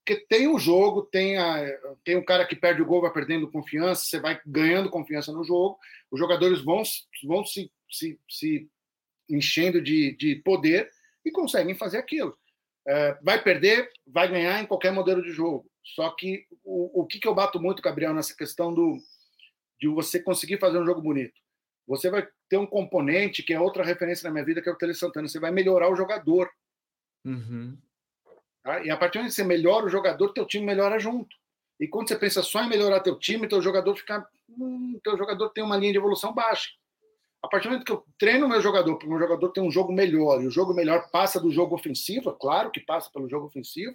porque tem o jogo, tem, a, tem um cara que perde o gol, vai perdendo confiança, você vai ganhando confiança no jogo, os jogadores vão, vão se, se, se enchendo de, de poder e conseguem fazer aquilo. É, vai perder, vai ganhar em qualquer modelo de jogo. Só que o, o que, que eu bato muito, Gabriel, nessa questão do, de você conseguir fazer um jogo bonito. Você vai ter um componente que é outra referência na minha vida, que é o Tele Santana. Você vai melhorar o jogador. Uhum. Tá? E a partir que você melhora o jogador, teu time melhora junto. E quando você pensa só em melhorar teu time, teu jogador fica, hum, teu jogador tem uma linha de evolução baixa. A partir do momento que eu treino o meu jogador, para o meu jogador ter um jogo melhor, e o jogo melhor passa do jogo ofensivo, é claro que passa pelo jogo ofensivo,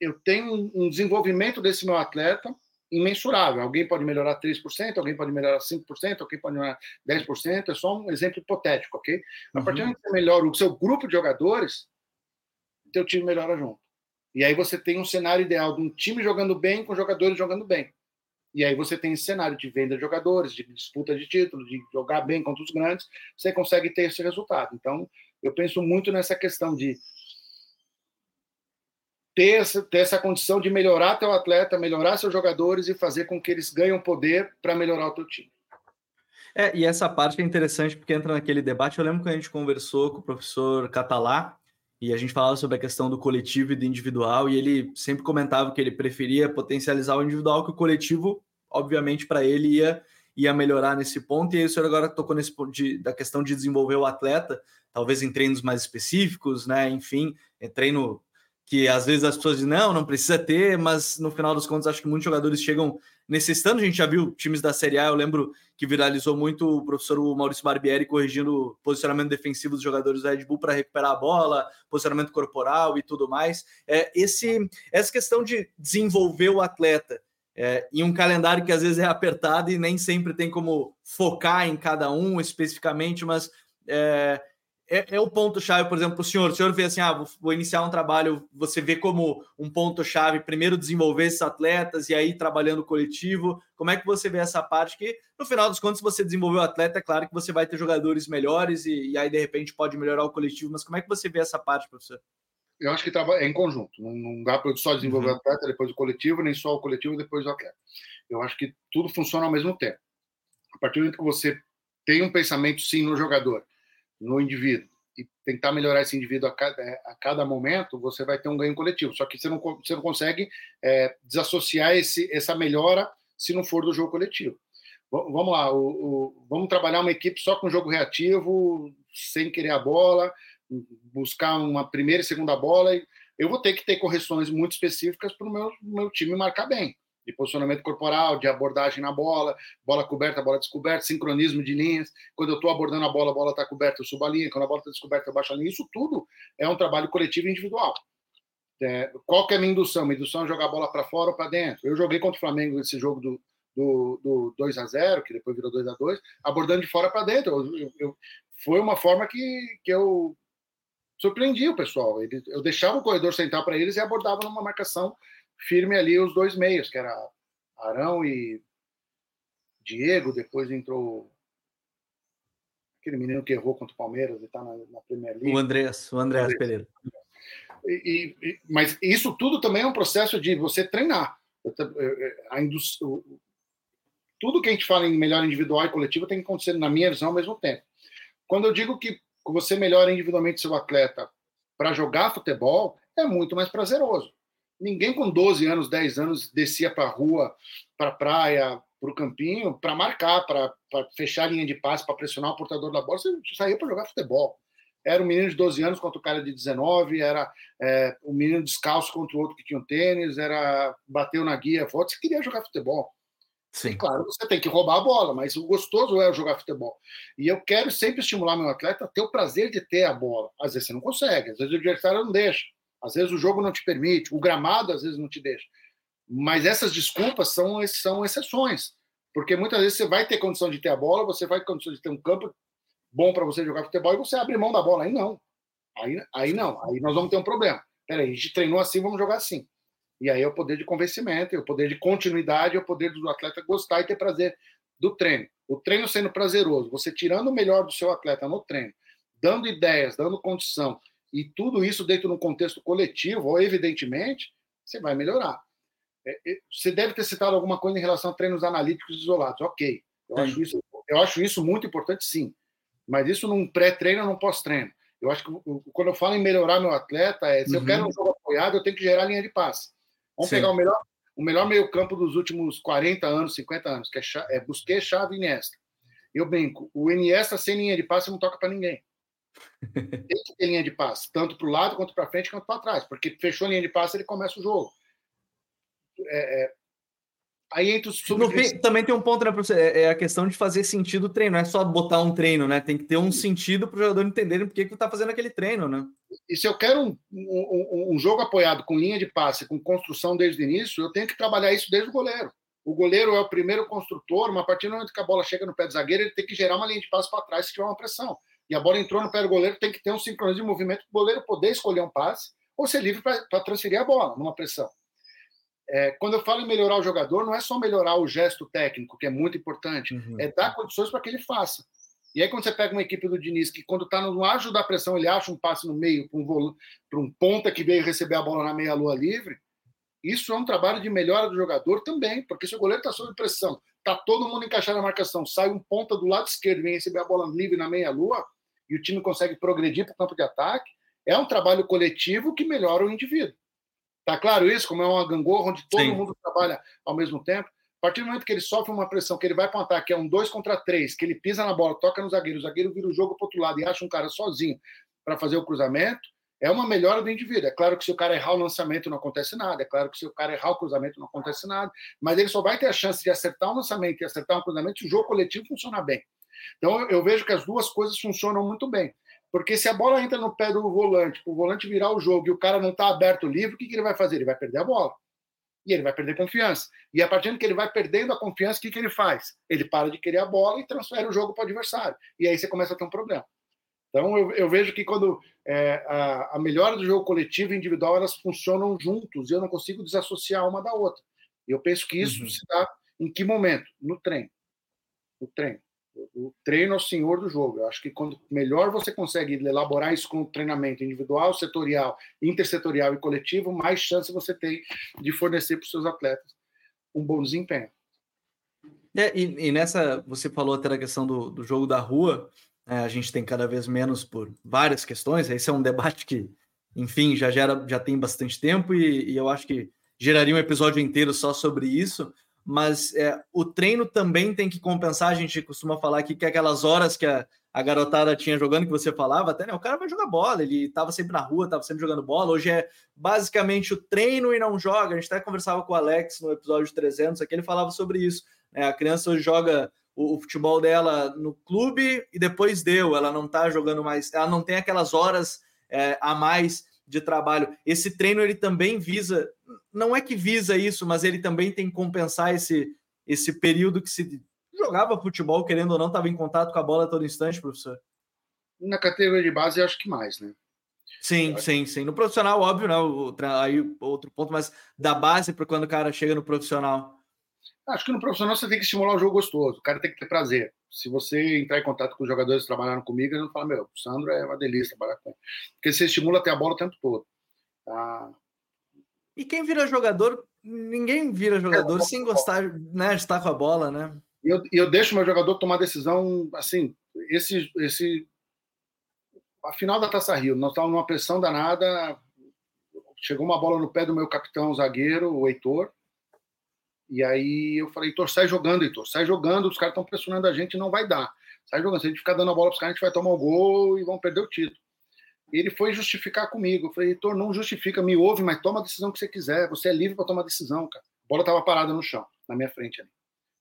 eu tenho um desenvolvimento desse meu atleta imensurável. Alguém pode melhorar 3%, alguém pode melhorar 5%, alguém pode melhorar 10%, é só um exemplo hipotético, ok? A partir do momento que você melhora o seu grupo de jogadores, teu time melhora junto. E aí você tem um cenário ideal de um time jogando bem com jogadores jogando bem. E aí você tem esse cenário de venda de jogadores, de disputa de títulos, de jogar bem contra os grandes, você consegue ter esse resultado. Então, eu penso muito nessa questão de ter essa, ter essa condição de melhorar teu atleta, melhorar seus jogadores e fazer com que eles ganhem poder para melhorar o teu time. É, e essa parte é interessante porque entra naquele debate. Eu lembro que a gente conversou com o professor Catalá e a gente falava sobre a questão do coletivo e do individual, e ele sempre comentava que ele preferia potencializar o individual, que o coletivo, obviamente, para ele ia, ia melhorar nesse ponto. E aí o senhor agora tocou nesse ponto de, da questão de desenvolver o atleta, talvez em treinos mais específicos, né? Enfim, é treino que às vezes as pessoas dizem, não, não precisa ter, mas no final dos contos acho que muitos jogadores chegam necessitando. A gente já viu times da Série A, eu lembro que viralizou muito o professor Maurício Barbieri corrigindo o posicionamento defensivo dos jogadores da Red Bull para recuperar a bola, posicionamento corporal e tudo mais. É, esse, essa questão de desenvolver o atleta é, em um calendário que às vezes é apertado e nem sempre tem como focar em cada um especificamente, mas é, é, é o ponto-chave, por exemplo, para o senhor. O senhor vê assim, ah, vou, vou iniciar um trabalho, você vê como um ponto-chave, primeiro desenvolver esses atletas e aí trabalhando coletivo. Como é que você vê essa parte que, no final dos contos, você desenvolveu o atleta, é claro que você vai ter jogadores melhores e, e aí, de repente, pode melhorar o coletivo, mas como é que você vê essa parte, professor? Eu acho que é em conjunto. Não, não dá para só desenvolver uhum. o atleta, depois o coletivo, nem só o coletivo, depois o atleta. Eu acho que tudo funciona ao mesmo tempo. A partir do momento que você tem um pensamento, sim, no jogador, no indivíduo e tentar melhorar esse indivíduo a cada, é, a cada momento, você vai ter um ganho coletivo. Só que você não, você não consegue é, desassociar esse, essa melhora se não for do jogo coletivo. Vamos lá, o, o, vamos trabalhar uma equipe só com jogo reativo, sem querer a bola, buscar uma primeira e segunda bola. Eu vou ter que ter correções muito específicas para o meu, meu time marcar bem de posicionamento corporal, de abordagem na bola, bola coberta, bola descoberta, sincronismo de linhas. Quando eu estou abordando a bola, a bola está coberta, eu subo a linha. Quando a bola está descoberta, eu baixo a linha. Isso tudo é um trabalho coletivo e individual. É, qual que é a minha indução? Minha indução é jogar a bola para fora ou para dentro. Eu joguei contra o Flamengo esse jogo do, do, do 2 a 0 que depois virou 2 a 2 abordando de fora para dentro. Eu, eu, eu, foi uma forma que, que eu surpreendi o pessoal. eu deixava o corredor sentar para eles e abordava numa marcação firme ali os dois meios, que era Arão e Diego, depois entrou aquele menino que errou contra o Palmeiras e está na, na Premier League. O Andrés, o Andrés, Andrés. Pereira. E, e, mas isso tudo também é um processo de você treinar. A indústria, tudo que a gente fala em melhor individual e coletivo tem que acontecer, na minha visão, ao mesmo tempo. Quando eu digo que que você melhora individualmente seu atleta para jogar futebol, é muito mais prazeroso. Ninguém com 12 anos, 10 anos descia para a rua, para a praia, para o campinho, para marcar, para fechar a linha de passe, para pressionar o portador da bola. Você saía para jogar futebol. Era um menino de 12 anos contra o cara de 19, era é, um menino descalço contra o outro que tinha um tênis, era bateu na guia, foto. Você queria jogar futebol. Sim. Claro, você tem que roubar a bola, mas o gostoso é jogar futebol. E eu quero sempre estimular meu atleta a ter o prazer de ter a bola. Às vezes você não consegue, às vezes o adversário não deixa, às vezes o jogo não te permite, o gramado às vezes não te deixa. Mas essas desculpas são, são exceções, porque muitas vezes você vai ter condição de ter a bola, você vai ter condição de ter um campo bom para você jogar futebol e você abre mão da bola. Aí não. Aí, aí não. Aí nós vamos ter um problema. Peraí, a gente treinou assim, vamos jogar assim. E aí é o poder de convencimento, é o poder de continuidade, é o poder do atleta gostar e ter prazer do treino. O treino sendo prazeroso, você tirando o melhor do seu atleta no treino, dando ideias, dando condição, e tudo isso dentro de um contexto coletivo, ou evidentemente, você vai melhorar. É, é, você deve ter citado alguma coisa em relação a treinos analíticos isolados. Ok. Eu, acho isso, eu acho isso muito importante, sim. Mas isso num pré-treino ou num pós-treino. Eu acho que quando eu falo em melhorar meu atleta, é se uhum. eu quero um jogo apoiado, eu tenho que gerar linha de passe. Vamos Sim. pegar o melhor, o melhor meio-campo dos últimos 40 anos, 50 anos, que é, é Busquets, Chave e Iniesta. Eu brinco, o Iniesta sem linha de passe não toca para ninguém. Tem que ter linha de passe, tanto para o lado quanto para frente quanto para trás, porque fechou a linha de passe ele começa o jogo. É, é, Aí entra os Também tem um ponto, né, professor? É, é a questão de fazer sentido o treino, não é só botar um treino, né? Tem que ter um sentido para o jogador entender por que, que tá fazendo aquele treino, né? E se eu quero um, um, um, jogo apoiado com linha de passe, com construção desde o início, eu tenho que trabalhar isso desde o goleiro. O goleiro é o primeiro construtor, mas a partir do momento que a bola chega no pé do zagueiro, ele tem que gerar uma linha de passe para trás se tiver uma pressão. E a bola entrou no pé do goleiro, tem que ter um sincronismo de movimento para o goleiro poder escolher um passe ou ser livre para transferir a bola numa pressão. É, quando eu falo em melhorar o jogador, não é só melhorar o gesto técnico, que é muito importante, uhum. é dar condições para que ele faça. E aí, quando você pega uma equipe do Diniz que, quando está no ágio da pressão, ele acha um passe no meio para um, um ponta que veio receber a bola na meia-lua livre, isso é um trabalho de melhora do jogador também, porque se o goleiro está sob pressão, está todo mundo encaixado na marcação, sai um ponta do lado esquerdo, vem receber a bola livre na meia-lua, e o time consegue progredir para o campo de ataque, é um trabalho coletivo que melhora o indivíduo. Tá claro isso? Como é uma gangorra onde todo Sim. mundo trabalha ao mesmo tempo. A partir do momento que ele sofre uma pressão, que ele vai para um ataque, é um 2 contra 3, que ele pisa na bola, toca no zagueiro, o zagueiro vira o jogo para outro lado e acha um cara sozinho para fazer o cruzamento, é uma melhora do indivíduo. É claro que se o cara errar o lançamento não acontece nada, é claro que se o cara errar o cruzamento não acontece nada, mas ele só vai ter a chance de acertar um lançamento e acertar um cruzamento se o jogo coletivo funcionar bem. Então eu vejo que as duas coisas funcionam muito bem. Porque se a bola entra no pé do volante, o volante virar o jogo e o cara não está aberto livre, o que, que ele vai fazer? Ele vai perder a bola. E ele vai perder confiança. E a partir do que ele vai perdendo a confiança, o que, que ele faz? Ele para de querer a bola e transfere o jogo para o adversário. E aí você começa a ter um problema. Então eu, eu vejo que quando é, a, a melhora do jogo coletivo e individual elas funcionam juntos e eu não consigo desassociar uma da outra. Eu penso que isso uhum. se dá em que momento? No treino. No treino. O treino é o senhor do jogo. Eu acho que quando melhor você consegue elaborar isso com treinamento individual, setorial, intersetorial e coletivo, mais chance você tem de fornecer para os seus atletas um bom desempenho. É, e, e, nessa, você falou até da questão do, do jogo da rua, é, a gente tem cada vez menos por várias questões. Esse é um debate que, enfim, já gera, já tem bastante tempo e, e eu acho que geraria um episódio inteiro só sobre isso mas é, o treino também tem que compensar. A gente costuma falar aqui que aquelas horas que a, a garotada tinha jogando, que você falava, até né, o cara vai jogar bola, ele estava sempre na rua, estava sempre jogando bola. Hoje é basicamente o treino e não joga. A gente até conversava com o Alex no episódio 300, aqui ele falava sobre isso. Né? A criança hoje joga o, o, futebol dela no clube e depois deu, ela não está jogando mais, ela não tem aquelas horas é, a mais de trabalho. Esse treino ele também visa, não é que visa isso, mas ele também tem que compensar esse, esse período que se jogava futebol, querendo ou não, estava em contato com a bola a todo instante, professor. Na categoria de base, acho que mais, né? Sim, sim, sim. No profissional, óbvio, né? Aí outro ponto, mas da base para quando o cara chega no profissional. Acho que no profissional você tem que estimular o jogo gostoso, o cara tem que ter prazer. Se você entrar em contato com os jogadores que trabalharam comigo, eles vão falar: Meu, o Sandro é uma delícia trabalhar com ele. Porque você estimula até a bola o tempo todo. Tá? E quem vira jogador, ninguém vira jogador é, sem gostar né, de estar com a bola, né? E eu, eu deixo meu jogador tomar decisão assim. Esse, esse a final da Taça Rio, nós estávamos numa pressão danada, chegou uma bola no pé do meu capitão zagueiro, o Heitor, e aí eu falei, Heitor, sai jogando, Heitor, sai jogando, os caras estão pressionando a gente, não vai dar. Sai jogando, se a gente ficar dando a bola para os caras, a gente vai tomar o gol e vão perder o título. Ele foi justificar comigo. Eu falei, Heitor, não justifica, me ouve, mas toma a decisão que você quiser. Você é livre para tomar decisão, cara. A bola estava parada no chão, na minha frente ali.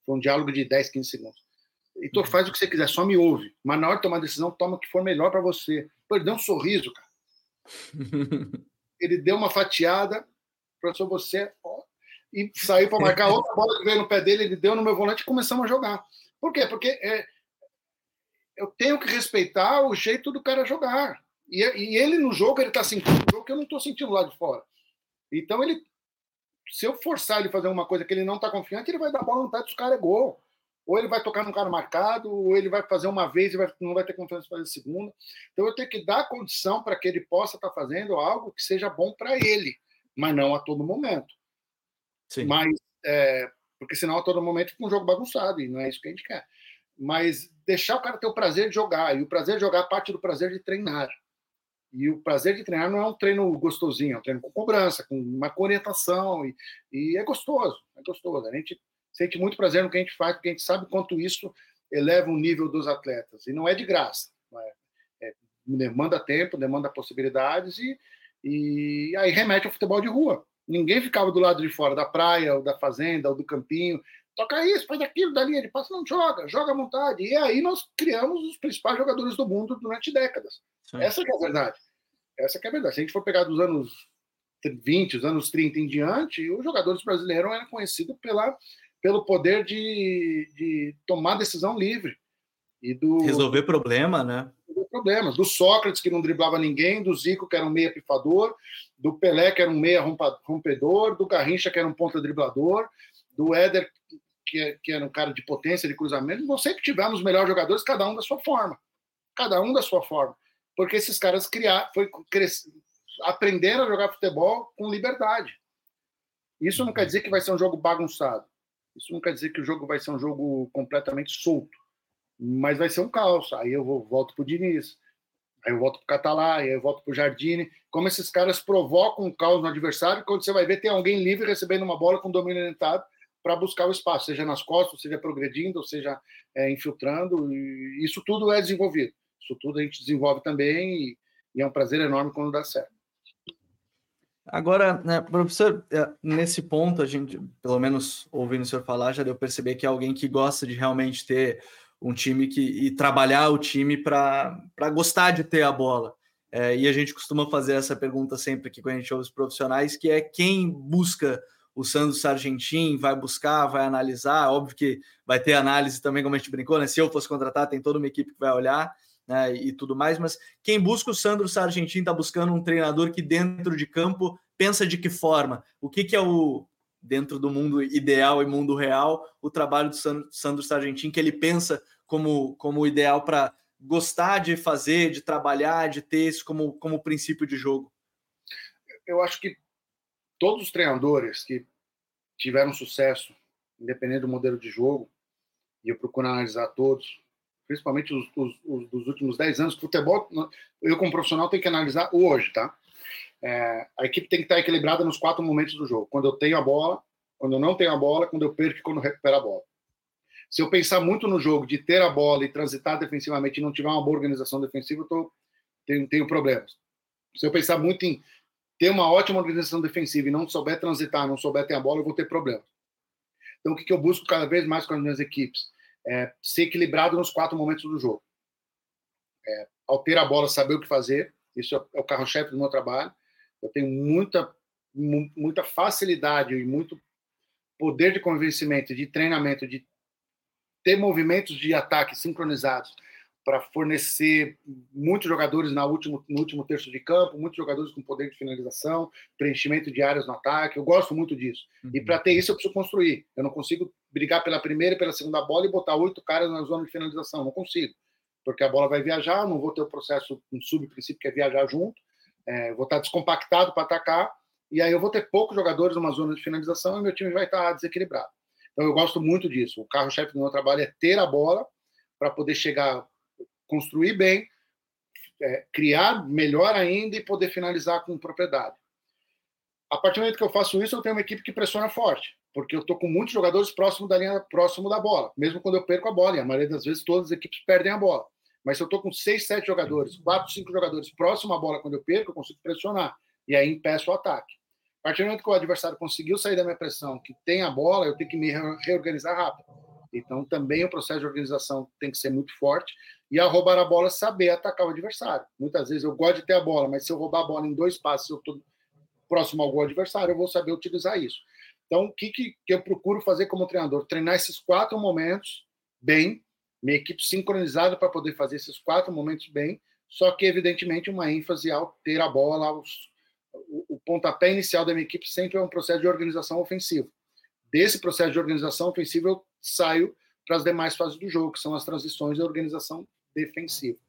Foi um diálogo de 10, 15 segundos. Heitor, faz o que você quiser, só me ouve. Mas na hora de tomar a decisão, toma o que for melhor para você. Pô, ele deu um sorriso, cara. [laughs] ele deu uma fatiada, professor, você ó, e saiu para marcar outra bola que veio no pé dele, ele deu no meu volante e começamos a jogar. Por quê? Porque é, eu tenho que respeitar o jeito do cara jogar. E, e ele no jogo, ele está sentindo o jogo que eu não estou sentindo lá de fora. Então, ele, se eu forçar ele fazer uma coisa que ele não está confiante, ele vai dar bola no pé dos caras, é gol. Ou ele vai tocar no cara marcado, ou ele vai fazer uma vez e vai, não vai ter confiança para fazer segunda. Então, eu tenho que dar condição para que ele possa estar tá fazendo algo que seja bom para ele, mas não a todo momento. Sim. Mas, é, porque senão a todo momento fica um jogo bagunçado, e não é isso que a gente quer. Mas deixar o cara ter o prazer de jogar, e o prazer de jogar parte do prazer de treinar. E o prazer de treinar não é um treino gostosinho, é um treino com cobrança, com uma orientação, e, e é gostoso, é gostoso. A gente sente muito prazer no que a gente faz, porque a gente sabe quanto isso eleva o nível dos atletas. E não é de graça. É? É, demanda tempo, demanda possibilidades, e, e aí remete ao futebol de rua. Ninguém ficava do lado de fora da praia, ou da fazenda, ou do campinho. Toca isso, faz aquilo, da linha de passe, não joga, joga à vontade. E aí nós criamos os principais jogadores do mundo durante décadas. Sim. Essa é a verdade. Essa é a verdade. Se a gente for pegar dos anos 20, os anos 30 em diante, os jogadores brasileiros eram conhecidos pela, pelo poder de, de tomar decisão livre. E do, Resolver problema, né? Problemas. Do Sócrates, que não driblava ninguém, do Zico, que era um meia pifador, do Pelé, que era um meia rompedor, do Garrincha, que era um ponta driblador, do Éder, que, que era um cara de potência, de cruzamento. Nós sempre tivemos melhores jogadores, cada um da sua forma. Cada um da sua forma. Porque esses caras criaram, foi aprenderam a jogar futebol com liberdade. Isso não quer dizer que vai ser um jogo bagunçado. Isso não quer dizer que o jogo vai ser um jogo completamente solto mas vai ser um caos. Aí eu vou, volto para o Diniz, aí eu volto para o Catalá, aí eu volto para o Jardine. Como esses caras provocam um caos no adversário, quando você vai ver, tem alguém livre recebendo uma bola com domínio orientado para buscar o espaço, seja nas costas, seja progredindo, ou seja é, infiltrando. Isso tudo é desenvolvido. Isso tudo a gente desenvolve também e, e é um prazer enorme quando dá certo. Agora, né, professor, é, nesse ponto, a gente, pelo menos ouvindo o senhor falar, já deu perceber que é alguém que gosta de realmente ter um time que e trabalhar o time para gostar de ter a bola. É, e a gente costuma fazer essa pergunta sempre aqui quando a gente ouve os profissionais, que é quem busca o Sandro Sargentin, vai buscar, vai analisar, óbvio que vai ter análise também, como a gente brincou, né? Se eu fosse contratar, tem toda uma equipe que vai olhar né, e tudo mais, mas quem busca o Sandro Sargentin está buscando um treinador que dentro de campo pensa de que forma? O que, que é o, dentro do mundo ideal e mundo real, o trabalho do Sandro Sargentin, que ele pensa como, como ideal para gostar de fazer, de trabalhar, de ter isso como, como princípio de jogo? Eu acho que todos os treinadores que tiveram sucesso, independente do modelo de jogo, e eu procuro analisar todos, principalmente os, os, os dos últimos 10 anos, futebol, eu como profissional tenho que analisar hoje, tá? É, a equipe tem que estar equilibrada nos quatro momentos do jogo. Quando eu tenho a bola, quando eu não tenho a bola, quando eu perco e quando eu recupero a bola. Se eu pensar muito no jogo de ter a bola e transitar defensivamente e não tiver uma boa organização defensiva, eu tô, tenho, tenho problemas. Se eu pensar muito em ter uma ótima organização defensiva e não souber transitar, não souber ter a bola, eu vou ter problemas. Então, o que, que eu busco cada vez mais com as minhas equipes? É ser equilibrado nos quatro momentos do jogo. É, ao ter a bola, saber o que fazer. Isso é o carro-chefe do meu trabalho. Eu tenho muita, muita facilidade e muito poder de convencimento, de treinamento, de ter movimentos de ataque sincronizados para fornecer muitos jogadores na último, no último terço de campo, muitos jogadores com poder de finalização, preenchimento de áreas no ataque. Eu gosto muito disso. Uhum. E para ter isso, eu preciso construir. Eu não consigo brigar pela primeira e pela segunda bola e botar oito caras na zona de finalização. Não consigo. Porque a bola vai viajar, não vou ter o processo, um subprincípio que é viajar junto é, vou estar descompactado para atacar, e aí eu vou ter poucos jogadores numa zona de finalização e meu time vai estar desequilibrado. Então eu gosto muito disso. O carro-chefe do meu trabalho é ter a bola para poder chegar, construir bem, é, criar melhor ainda e poder finalizar com propriedade. A partir do momento que eu faço isso, eu tenho uma equipe que pressiona forte, porque eu estou com muitos jogadores próximo da linha, próximo da bola, mesmo quando eu perco a bola, e a maioria das vezes todas as equipes perdem a bola. Mas se eu estou com seis, sete jogadores, quatro, cinco jogadores próximo à bola quando eu perco, eu consigo pressionar, e aí impeço o ataque. A partir do momento que o adversário conseguiu sair da minha pressão, que tem a bola, eu tenho que me reorganizar rápido. Então, também o processo de organização tem que ser muito forte. E ao roubar a bola, saber atacar o adversário. Muitas vezes eu gosto de ter a bola, mas se eu roubar a bola em dois passos, eu estou próximo ao gol adversário, eu vou saber utilizar isso. Então, o que, que, eu procuro fazer como treinador? Treinar esses quatro momentos bem, minha equipe sincronizada para poder fazer esses quatro momentos bem, só que, evidentemente, uma ênfase ao ter a bola, os, o, o pontapé inicial da minha equipe sempre é um processo de organização ofensiva. Desse processo de organização ofensiva, eu saio para as demais fases do jogo, que são as transições e a organização defensiva.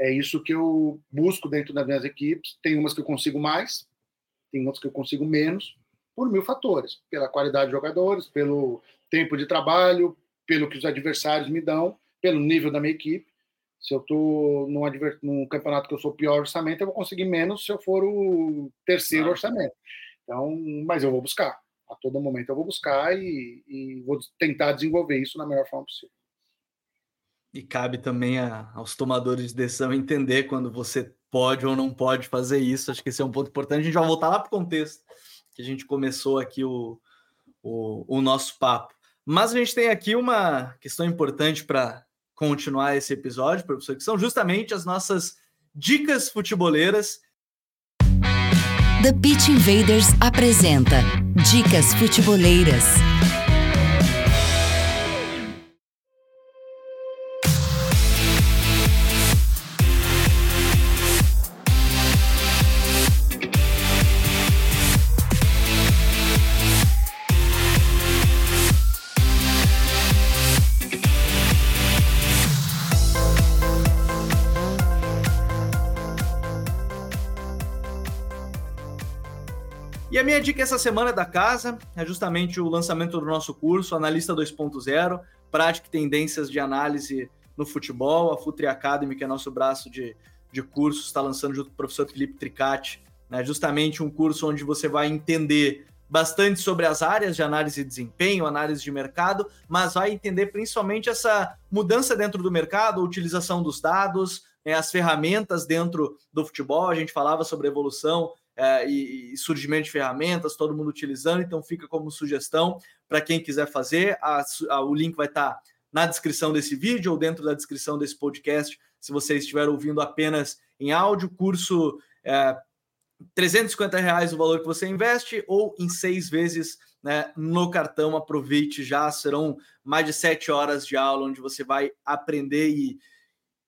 É isso que eu busco dentro das minhas equipes. Tem umas que eu consigo mais, tem outras que eu consigo menos, por mil fatores. Pela qualidade de jogadores, pelo tempo de trabalho, pelo que os adversários me dão, pelo nível da minha equipe. Se eu estou num, num, campeonato que eu sou pior orçamento, eu vou conseguir menos se eu for o terceiro orçamento. Então, mas eu vou buscar. A todo momento eu vou buscar e, e vou tentar desenvolver isso na melhor forma possível. E cabe também a, aos tomadores de decisão entender quando você pode ou não pode fazer isso. Acho que esse é um ponto importante. A gente vai voltar lá para o contexto que a gente começou aqui o, o, o nosso papo. Mas a gente tem aqui uma questão importante para continuar esse episódio, professor, que são justamente as nossas dicas futeboleiras. The Pitch Invaders apresenta Dicas Futeboleiras. Minha dica essa semana é da casa, é justamente o lançamento do nosso curso, Analista 2.0, Prática e Tendências de Análise no Futebol. A Futri Academy, que é nosso braço de, de cursos, está lançando junto com o professor Felipe Tricati, né, justamente um curso onde você vai entender bastante sobre as áreas de análise de desempenho, análise de mercado, mas vai entender principalmente essa mudança dentro do mercado, a utilização dos dados, né, as ferramentas dentro do futebol. A gente falava sobre evolução é, e, surgimento de ferramentas, todo mundo utilizando, então fica como sugestão para quem quiser fazer. A, a, o link vai estar tá na descrição desse vídeo ou dentro da descrição desse podcast, se você estiver ouvindo apenas em áudio. Curso é, 350 reais o valor que você investe ou em seis vezes né, no cartão. Aproveite já, serão mais de sete horas de aula onde você vai aprender e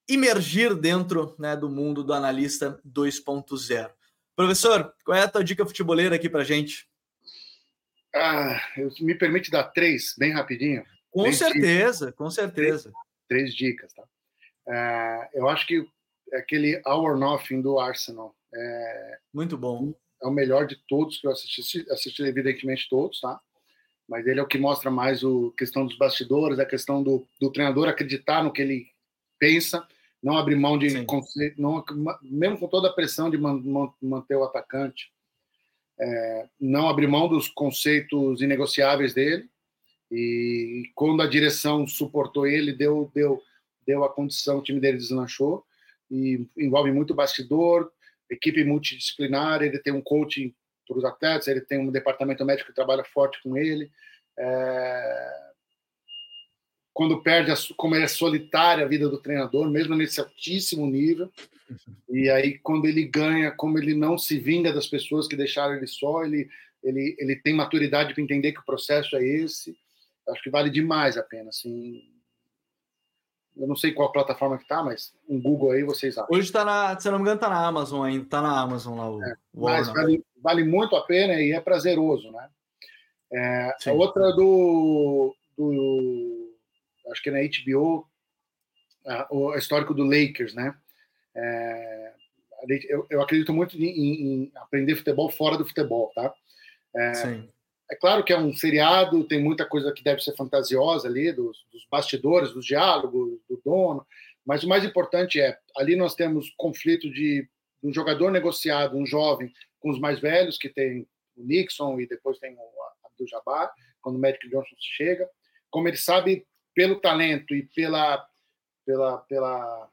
imergir dentro né, do mundo do analista 2.0. Professor, qual é a tua dica futeboleira aqui para gente? Ah, me permite dar três, bem rapidinho? Com certeza, dicas. com certeza. Três, três dicas, tá? É, eu acho que aquele Hour Nothing do Arsenal é muito bom. É o melhor de todos que eu assisti, assisti evidentemente todos, tá? Mas ele é o que mostra mais a questão dos bastidores, a questão do, do treinador acreditar no que ele pensa não abrir mão de conceito, não, mesmo com toda a pressão de man, manter o atacante, é, não abrir mão dos conceitos inegociáveis dele. E quando a direção suportou ele, deu, deu, deu a condição, o time dele deslanchou. E envolve muito bastidor, equipe multidisciplinar. Ele tem um coaching para os atletas, ele tem um departamento médico que trabalha forte com ele. É, quando perde, a, como é solitária a vida do treinador, mesmo nesse altíssimo nível. E aí, quando ele ganha, como ele não se vinga das pessoas que deixaram ele só, ele, ele, ele tem maturidade para entender que o processo é esse. Acho que vale demais a pena. Assim, eu não sei qual plataforma que tá, mas um Google aí vocês acham. Hoje está na, se não me engano, está na Amazon ainda, está na Amazon lá. O, é, mas vale, vale, muito a pena e é prazeroso, né? É, a outra do, do acho que é na HBO, a, o histórico do Lakers, né? É, eu, eu, acredito muito em, em, aprender futebol fora do futebol, tá? É, é, claro que é um seriado, tem muita coisa que deve ser fantasiosa ali, dos, dos bastidores, dos diálogos, do dono, Mas o mais importante é, ali nós temos conflito de um jogador negociado, um jovem, com os mais velhos, que tem o Nixon e depois tem o Abdul-Jabbar, quando o Magic Johnson chega. Como ele sabe, pelo talento e pela, pela, pela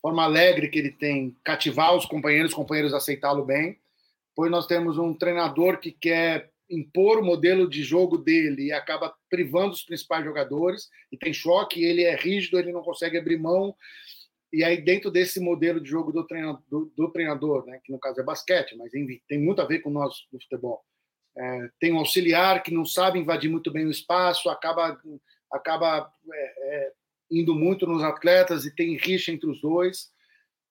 forma alegre que ele tem, cativar os companheiros, os companheiros aceitá-lo bem. Pois nós temos um treinador que quer impor o modelo de jogo dele e acaba privando os principais jogadores e tem choque, ele é rígido, ele não consegue abrir mão. E aí, dentro desse modelo de jogo do treinador, do, do treinador né, que no caso é basquete, mas enfim, tem muito a ver com nós do futebol, é, tem um auxiliar que não sabe invadir muito bem o espaço, acaba, acaba é, é, indo muito nos atletas e tem rixa entre os dois.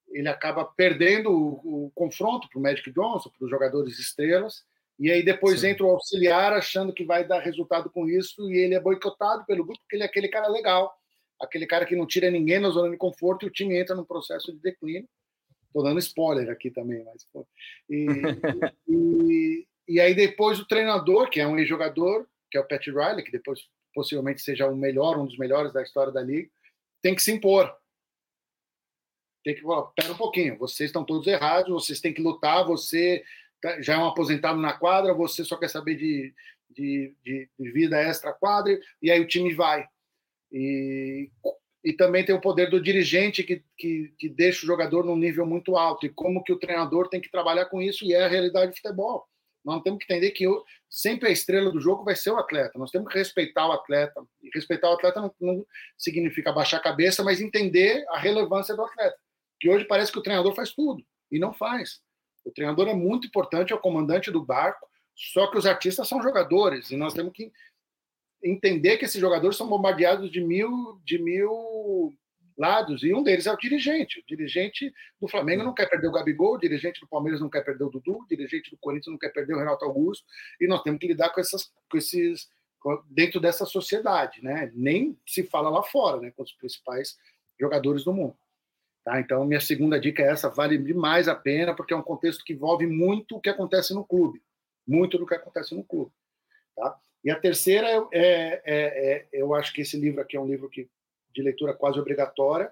Ele acaba perdendo o, o confronto para o Magic Johnson, para os jogadores estrelas, e aí depois Sim. entra o auxiliar achando que vai dar resultado com isso e ele é boicotado pelo grupo porque ele é aquele cara legal, aquele cara que não tira ninguém na zona de conforto e o time entra num processo de declínio. Estou dando spoiler aqui também, mas e, [laughs] e, e, aí depois o treinador, que é um ex-jogador, que é o Pat Riley, que depois possivelmente seja o melhor, um dos melhores da história da liga, tem que se impor. Tem que falar, pera um pouquinho, vocês estão todos errados, vocês têm que lutar, você Tá, já é um aposentado na quadra, você só quer saber de, de, de, de vida extra quadra, e aí o time vai. E, e também tem o poder do dirigente que, que, que deixa o jogador num nível muito alto, e como que o treinador tem que trabalhar com isso, e é a realidade do futebol. Nós temos que entender que eu, sempre a estrela do jogo vai ser o atleta. Nós temos que respeitar o atleta. E respeitar o atleta não, não significa baixar a cabeça, mas entender a relevância do atleta. Que hoje parece que o treinador faz tudo, e não faz. O treinador é muito importante, é o comandante do barco, só que os artistas são jogadores e nós temos que entender que esses jogadores são bombardeados de mil, de mil lados e um deles é o dirigente. O dirigente do Flamengo não quer perder o Gabigol, o dirigente do Palmeiras não quer perder o Dudu, o dirigente do Corinthians não quer perder o Renato Augusto e nós temos que lidar com essas, com esses dentro dessa sociedade, né? Nem se fala lá fora, né? Com os principais jogadores do mundo. Tá? Então, minha segunda dica é essa: vale demais a pena, porque é um contexto que envolve muito o que acontece no clube. Muito do que acontece no clube. Tá? E a terceira, é, é, é, eu acho que esse livro aqui é um livro que, de leitura quase obrigatória.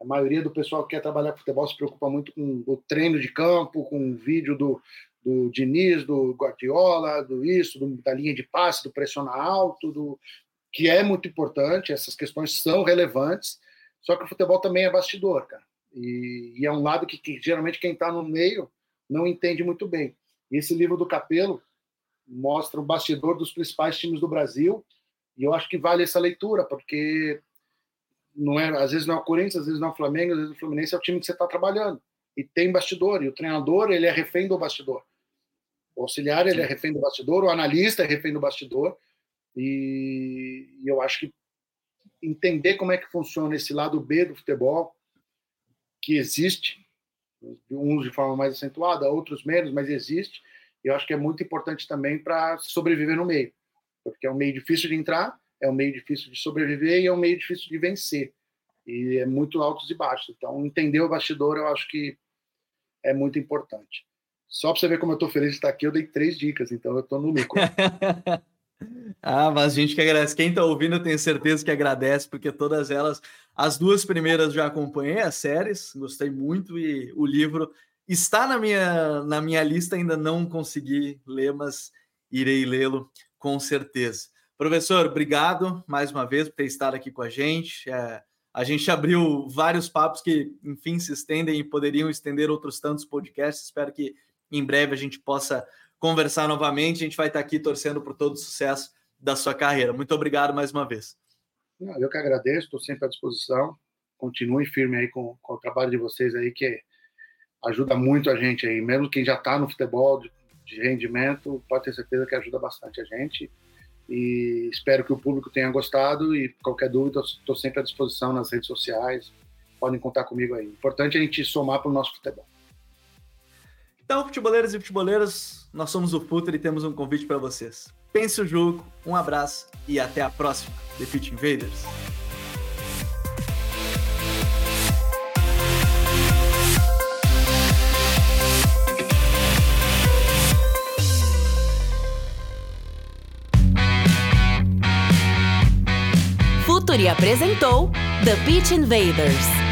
A maioria do pessoal que quer trabalhar com futebol se preocupa muito com o treino de campo, com o vídeo do, do Diniz, do Guardiola, do isso, do, da linha de passe, do pressionar alto, do, que é muito importante, essas questões são relevantes, só que o futebol também é bastidor, cara. E, e é um lado que, que geralmente quem está no meio não entende muito bem. E esse livro do Capelo mostra o bastidor dos principais times do Brasil e eu acho que vale essa leitura, porque não é, às vezes não é o Corinthians, às vezes não é o Flamengo, às vezes o Fluminense é o time que você está trabalhando. E tem bastidor, e o treinador ele é refém do bastidor. O auxiliar ele é refém do bastidor, o analista é refém do bastidor. E, e eu acho que entender como é que funciona esse lado B do futebol, que existe, uns de forma mais acentuada, outros menos, mas existe. E eu acho que é muito importante também para sobreviver no meio, porque é um meio difícil de entrar, é um meio difícil de sobreviver e é um meio difícil de vencer. E é muito altos e baixos. Então, entender o bastidor eu acho que é muito importante. Só para você ver como eu estou feliz de estar aqui, eu dei três dicas, então eu estou no lucro. [laughs] Ah, mas a gente que agradece. Quem está ouvindo, eu tenho certeza que agradece, porque todas elas, as duas primeiras já acompanhei as séries, gostei muito e o livro está na minha, na minha lista, ainda não consegui ler, mas irei lê-lo com certeza. Professor, obrigado mais uma vez por ter estado aqui com a gente. É, a gente abriu vários papos que, enfim, se estendem e poderiam estender outros tantos podcasts. Espero que em breve a gente possa conversar novamente. A gente vai estar aqui torcendo por todo o sucesso da sua carreira. Muito obrigado mais uma vez. Eu que agradeço, estou sempre à disposição. Continue firme aí com, com, o trabalho de vocês aí, que ajuda muito a gente aí. Mesmo quem já está no futebol de, de, rendimento, pode ter certeza que ajuda bastante a gente. E espero que o público tenha gostado. E qualquer dúvida, estou sempre à disposição nas redes sociais. Podem contar comigo aí. Importante a gente somar para o nosso futebol. Então, futeboleiros e futeboleiras, nós somos o Futre e temos um convite para vocês. Pense o jogo, um abraço e até a próxima. The Pitch Invaders. Futuri apresentou The Pitch Invaders.